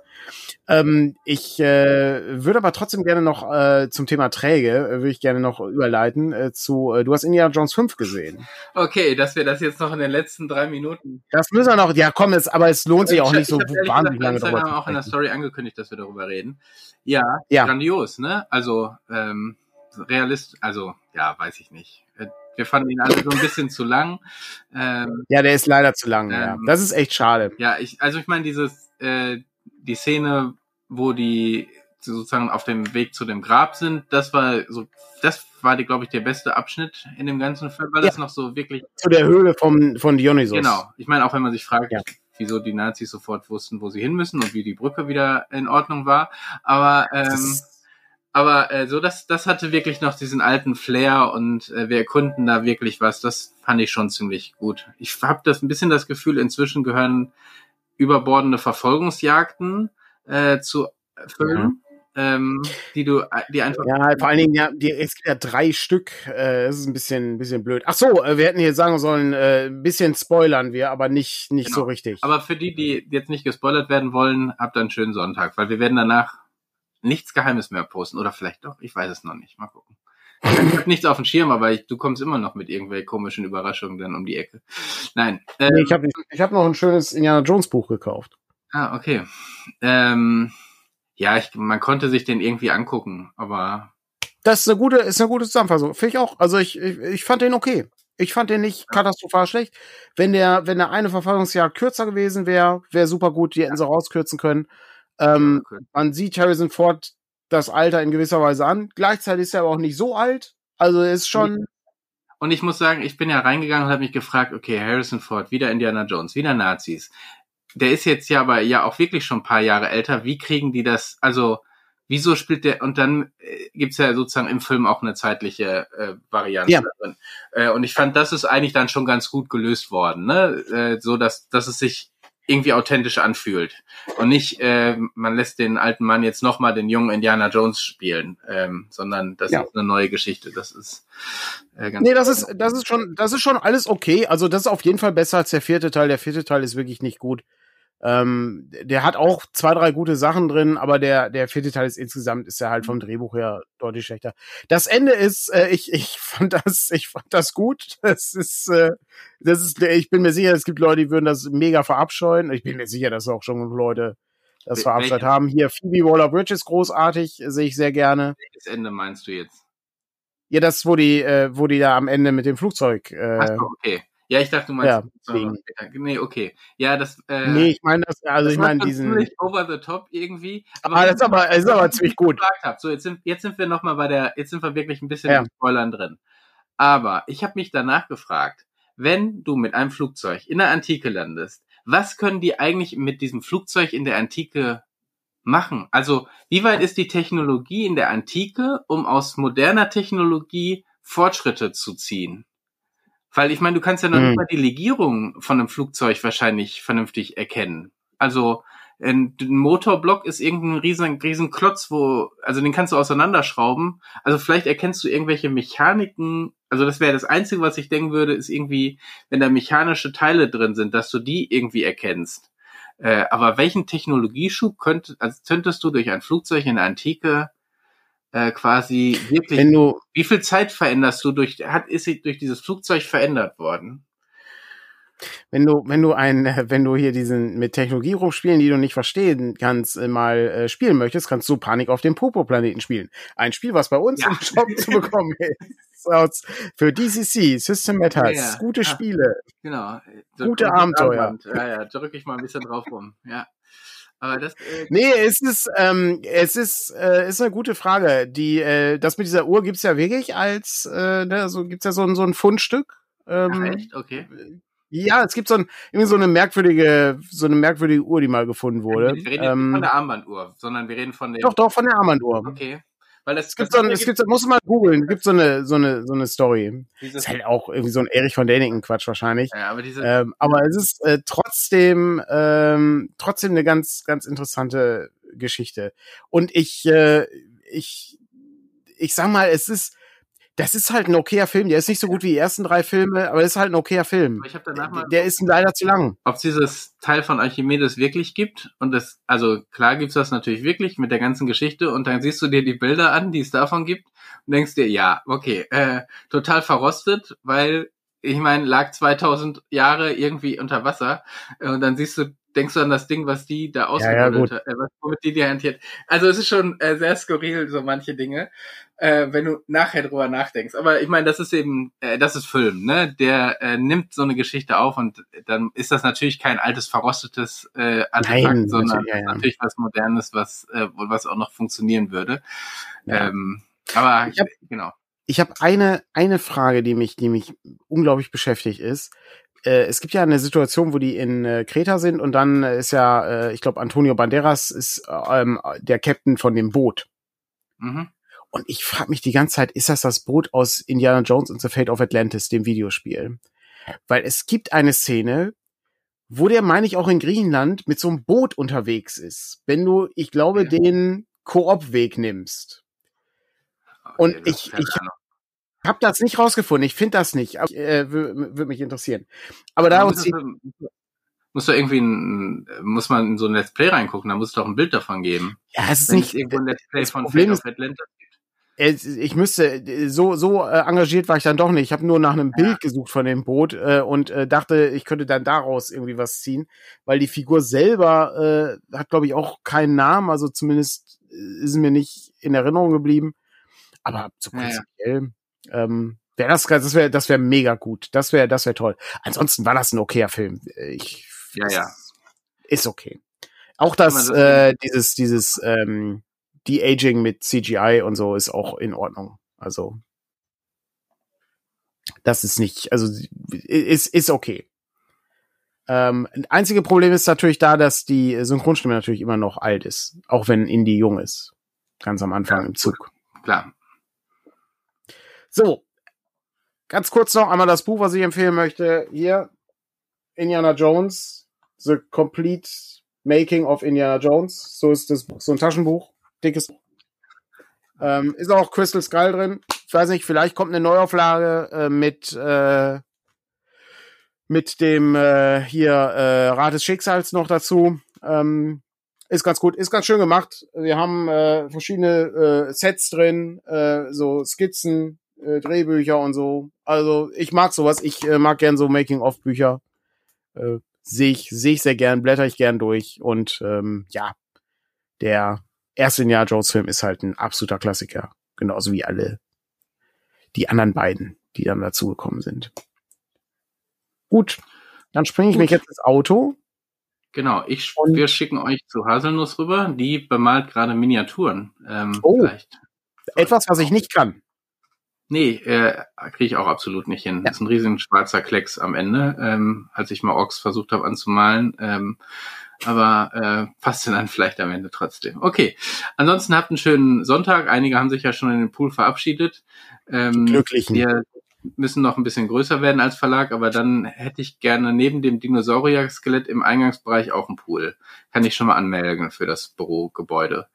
Ähm, ich äh, würde aber trotzdem gerne noch äh, zum Thema Träge, äh, würde ich gerne noch überleiten äh, zu, äh, du hast Indiana Jones 5 gesehen. Okay, dass wir das jetzt noch in den letzten drei Minuten. Das müssen wir noch, ja komm, es, aber es lohnt sich auch nicht so wahnsinnig lange drüber. Wir haben auch in der Story angekündigt, dass wir darüber reden. Ja, ja. grandios, ne? Also, ähm, realist, also ja, weiß ich nicht. Wir fanden ihn alle so ein bisschen zu lang. Ähm, ja, der ist leider zu lang. Ähm, ja. Das ist echt schade. Ja, ich, also ich meine dieses äh, die Szene, wo die sozusagen auf dem Weg zu dem Grab sind, das war so, das war glaube ich, der beste Abschnitt in dem ganzen Film, weil ja. das noch so wirklich zu der Höhle vom von Dionysos. Genau. Ich meine, auch wenn man sich fragt, ja. wieso die Nazis sofort wussten, wo sie hin müssen und wie die Brücke wieder in Ordnung war, aber ähm, aber äh, so das das hatte wirklich noch diesen alten Flair und äh, wir erkunden da wirklich was. Das fand ich schon ziemlich gut. Ich habe das ein bisschen das Gefühl, inzwischen gehören überbordende Verfolgungsjagden äh, zu Filmen. Mhm ähm, die du, die einfach. Ja, vor allen Dingen, ja, die, es gibt ja drei Stück. Äh, das ist ein bisschen, ein bisschen blöd. Ach so, äh, wir hätten hier sagen sollen, äh, ein bisschen spoilern wir, aber nicht, nicht genau. so richtig. Aber für die, die jetzt nicht gespoilert werden wollen, habt einen schönen Sonntag, weil wir werden danach nichts Geheimes mehr posten. Oder vielleicht doch, ich weiß es noch nicht. Mal gucken. Ich habe nichts auf dem Schirm, aber ich, du kommst immer noch mit irgendwelchen komischen Überraschungen dann um die Ecke. Nein. Ähm, ich habe ich hab noch ein schönes Indiana Jones Buch gekauft. Ah, okay. Ähm, ja, ich, man konnte sich den irgendwie angucken, aber. Das ist eine gute, ist eine gute Zusammenfassung. Finde ich auch. Also ich, ich, ich fand den okay. Ich fand den nicht katastrophal schlecht. Wenn der, wenn der eine Verfassungsjahr kürzer gewesen wäre, wäre super gut, die hätten sie rauskürzen können. Ähm, okay. Man sieht Harrison Ford das Alter in gewisser Weise an. Gleichzeitig ist er aber auch nicht so alt. Also ist schon. Und ich muss sagen, ich bin ja reingegangen und habe mich gefragt, okay, Harrison Ford, wieder Indiana Jones, wieder Nazis der ist jetzt ja aber ja auch wirklich schon ein paar Jahre älter. Wie kriegen die das? Also wieso spielt der? Und dann äh, gibt's ja sozusagen im Film auch eine zeitliche äh, Variante ja. drin. Äh, und ich fand, das ist eigentlich dann schon ganz gut gelöst worden, ne? Äh, so dass dass es sich irgendwie authentisch anfühlt und nicht äh, man lässt den alten Mann jetzt noch mal den jungen Indiana Jones spielen, ähm, sondern das ja. ist eine neue Geschichte. Das ist äh, ganz nee, das ist das ist schon das ist schon alles okay. Also das ist auf jeden Fall besser als der vierte Teil. Der vierte Teil ist wirklich nicht gut. Ähm, der hat auch zwei, drei gute Sachen drin, aber der, der vierte Teil ist insgesamt, ist ja halt vom. Drehbuch her deutlich schlechter. Das Ende ist, äh, ich, ich [laughs] fand das, ich fand das gut. Das ist, äh, das ist, ich bin mir sicher, es gibt Leute, die würden das mega verabscheuen. Ich bin mir sicher, dass auch schon Leute das verabscheut haben. Hier Phoebe Waller-Bridge ist großartig, sehe ich sehr gerne. Welches Ende meinst du jetzt? Ja, das, wo die, äh, wo die da am Ende mit dem Flugzeug. Äh, Ach okay. Ja, ich dachte, du meinst. Ja, nee, okay. Ja, das. Äh, nee, ich meine das, also das ich meine diesen. Ziemlich over the top irgendwie. Aber ah, das ist aber, ist aber ziemlich gut. So, jetzt sind, jetzt sind wir nochmal bei der, jetzt sind wir wirklich ein bisschen ja. in Spoilern drin. Aber ich habe mich danach gefragt, wenn du mit einem Flugzeug in der Antike landest, was können die eigentlich mit diesem Flugzeug in der Antike machen? Also, wie weit ist die Technologie in der Antike, um aus moderner Technologie Fortschritte zu ziehen? Weil ich meine, du kannst ja noch mhm. nicht mal die Legierung von einem Flugzeug wahrscheinlich vernünftig erkennen. Also ein Motorblock ist irgendein riesen, riesen Klotz, wo, also den kannst du auseinanderschrauben. Also vielleicht erkennst du irgendwelche Mechaniken. Also das wäre das Einzige, was ich denken würde, ist irgendwie, wenn da mechanische Teile drin sind, dass du die irgendwie erkennst. Äh, aber welchen Technologieschub könnt, also könntest du durch ein Flugzeug in der Antike äh, quasi wirklich, Wenn du, wie viel Zeit veränderst du durch, hat, ist sie durch dieses Flugzeug verändert worden? Wenn du, wenn du ein, [laughs] wenn du hier diesen mit Technologie rumspielen, die du nicht verstehen kannst, äh, mal äh, spielen möchtest, kannst du Panik auf dem Popo-Planeten spielen. Ein Spiel, was bei uns ja. im Shop zu bekommen [laughs] ist. Aus, für DCC, System Matters, ja, ja. gute Spiele. Genau. Gute Abenteuer. Ja, ja, drücke ich mal ein bisschen drauf rum. Ja. Aber das, äh, nee, es ist, ähm, es ist, äh, ist eine gute Frage. Die, äh, das mit dieser Uhr gibt's ja wirklich als, äh, ne, so gibt's ja so ein, so ein Fundstück. Ähm, Ach, echt? Okay. Ja, es gibt so ein, irgendwie so eine merkwürdige, so eine merkwürdige Uhr, die mal gefunden wurde. Wir reden ähm, nicht von der Armbanduhr, sondern wir reden von der. Doch, doch, von der Armbanduhr. Okay. Weil das, es gibt so ein, es gibt, musst du mal googeln, es gibt so eine, so eine, so eine Story. Dieses ist halt auch irgendwie so ein Erich von Däniken Quatsch wahrscheinlich. Ja, aber diese, ähm, aber es ist äh, trotzdem, ähm, trotzdem eine ganz, ganz interessante Geschichte. Und ich, äh, ich, ich sag mal, es ist, das ist halt ein okayer Film. Der ist nicht so gut wie die ersten drei Filme, aber es ist halt ein okayer Film. Ich hab danach mal der ist leider zu lang. Ob es dieses Teil von Archimedes wirklich gibt und das, also klar gibt's das natürlich wirklich mit der ganzen Geschichte und dann siehst du dir die Bilder an, die es davon gibt und denkst dir, ja, okay, äh, total verrostet, weil ich meine, lag 2000 Jahre irgendwie unter Wasser und dann siehst du denkst du an das Ding, was die da ausgemodelt ja, ja, hat, äh, was womit die die hantiert. Also es ist schon äh, sehr skurril, so manche Dinge. Äh, wenn du nachher drüber nachdenkst. Aber ich meine, das ist eben, äh, das ist Film, ne? Der äh, nimmt so eine Geschichte auf und dann ist das natürlich kein altes, verrostetes äh, Artefakt, Nein, sondern ja, ja. natürlich was Modernes, was, äh, was auch noch funktionieren würde. Ja. Ähm, aber ich hab, genau. Ich habe eine, eine Frage, die mich, die mich unglaublich beschäftigt ist. Äh, es gibt ja eine Situation, wo die in äh, Kreta sind und dann ist ja, äh, ich glaube, Antonio Banderas ist ähm, der Captain von dem Boot. Mhm. Und ich frage mich die ganze Zeit, ist das das Boot aus Indiana Jones and the Fate of Atlantis, dem Videospiel? Weil es gibt eine Szene, wo der, meine ich, auch in Griechenland mit so einem Boot unterwegs ist. Wenn du, ich glaube, ja. den Koop-Weg nimmst. Okay, und ich, ich habe das nicht rausgefunden. Ich finde das nicht. äh, Würde mich interessieren. Aber da uns muss da irgendwie ein, muss man in so ein Let's Play reingucken, da muss es doch ein Bild davon geben. Ja, es ist Wenn nicht es irgendwo ein Let's Play von Fate of Atlantis ich müsste, so, so äh, engagiert war ich dann doch nicht. Ich habe nur nach einem ja. Bild gesucht von dem Boot äh, und äh, dachte, ich könnte dann daraus irgendwie was ziehen, weil die Figur selber äh, hat, glaube ich, auch keinen Namen, also zumindest äh, ist mir nicht in Erinnerung geblieben. Aber so prinzipiell, ja. ähm, wäre das, das wäre, das wäre mega gut. Das wäre, das wäre toll. Ansonsten war das ein okayer Film. Ich, ja, ja. Ist okay. Auch das, äh, dieses, dieses, ähm, De-Aging mit CGI und so ist auch in Ordnung. Also das ist nicht, also ist, ist okay. Ähm, einzige Problem ist natürlich da, dass die Synchronstimme natürlich immer noch alt ist, auch wenn Indy jung ist. Ganz am Anfang ja, im Zug. Klar. So, ganz kurz noch einmal das Buch, was ich empfehlen möchte. Hier, Indiana Jones, The Complete Making of Indiana Jones. So ist das Buch, so ein Taschenbuch dickes. Ähm, ist auch Crystal Skull drin. Ich weiß nicht, vielleicht kommt eine Neuauflage äh, mit äh, mit dem äh, hier äh, Rat des Schicksals noch dazu. Ähm, ist ganz gut, ist ganz schön gemacht. Wir haben äh, verschiedene äh, Sets drin, äh, so Skizzen, äh, Drehbücher und so. Also ich mag sowas. Ich äh, mag gern so Making-of-Bücher. Äh, sehe ich, sehe ich sehr gern, blätter ich gern durch und ähm, ja, der erste Indiana Jones Film ist halt ein absoluter Klassiker. Genauso wie alle die anderen beiden, die dann dazugekommen sind. Gut, dann springe ich Gut. mich jetzt ins Auto. Genau, ich, wir schicken euch zu Haselnuss rüber. Die bemalt gerade Miniaturen. Ähm, oh, vielleicht. etwas, was ich nicht kann. Nee, äh, kriege ich auch absolut nicht hin. Ja. Das ist ein riesen schwarzer Klecks am Ende, ähm, als ich mal Ochs versucht habe anzumalen. Ähm, aber äh, passt dann vielleicht am Ende trotzdem. Okay, ansonsten habt einen schönen Sonntag. Einige haben sich ja schon in den Pool verabschiedet. Ähm, Glücklichen. Wir müssen noch ein bisschen größer werden als Verlag, aber dann hätte ich gerne neben dem Dinosaurier-Skelett im Eingangsbereich auch einen Pool. Kann ich schon mal anmelden für das Bürogebäude.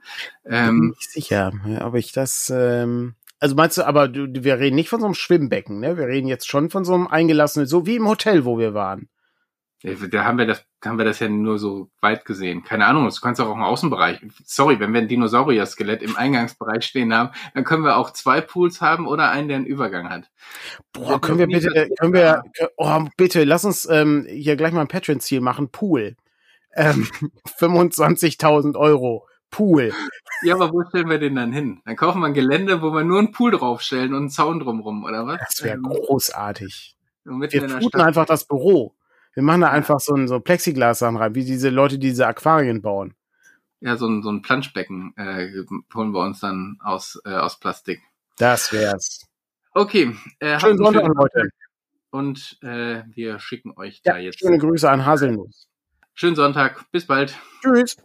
Ähm, Bin ich sicher, ob ich das... Ähm also meinst du, aber du, wir reden nicht von so einem Schwimmbecken, ne? Wir reden jetzt schon von so einem eingelassenen, so wie im Hotel, wo wir waren. Da haben wir das, haben wir das ja nur so weit gesehen. Keine Ahnung, du kannst auch im Außenbereich. Sorry, wenn wir ein Dinosaurier-Skelett im Eingangsbereich stehen haben, dann können wir auch zwei Pools haben oder einen, der einen Übergang hat. Boah, können wir bitte, können wir, oh, bitte, lass uns ähm, hier gleich mal ein Patreon-Ziel machen. Pool. Ähm, [laughs] 25.000 Euro. Pool. Ja, aber wo stellen wir den dann hin? Dann kaufen wir ein Gelände, wo wir nur einen Pool draufstellen und einen Zaun drumrum, oder was? Das wäre großartig. Wir fluten einfach das Büro. Wir machen da einfach so ein so Plexiglas-Sachen rein, wie diese Leute, die diese Aquarien bauen. Ja, so ein, so ein Planschbecken äh, holen wir uns dann aus, äh, aus Plastik. Das wär's. Okay. Äh, schönen Sonntag, schönen Leute. Und äh, wir schicken euch ja, da jetzt. Schöne Grüße an Haselnuss. Schönen Sonntag. Bis bald. Tschüss.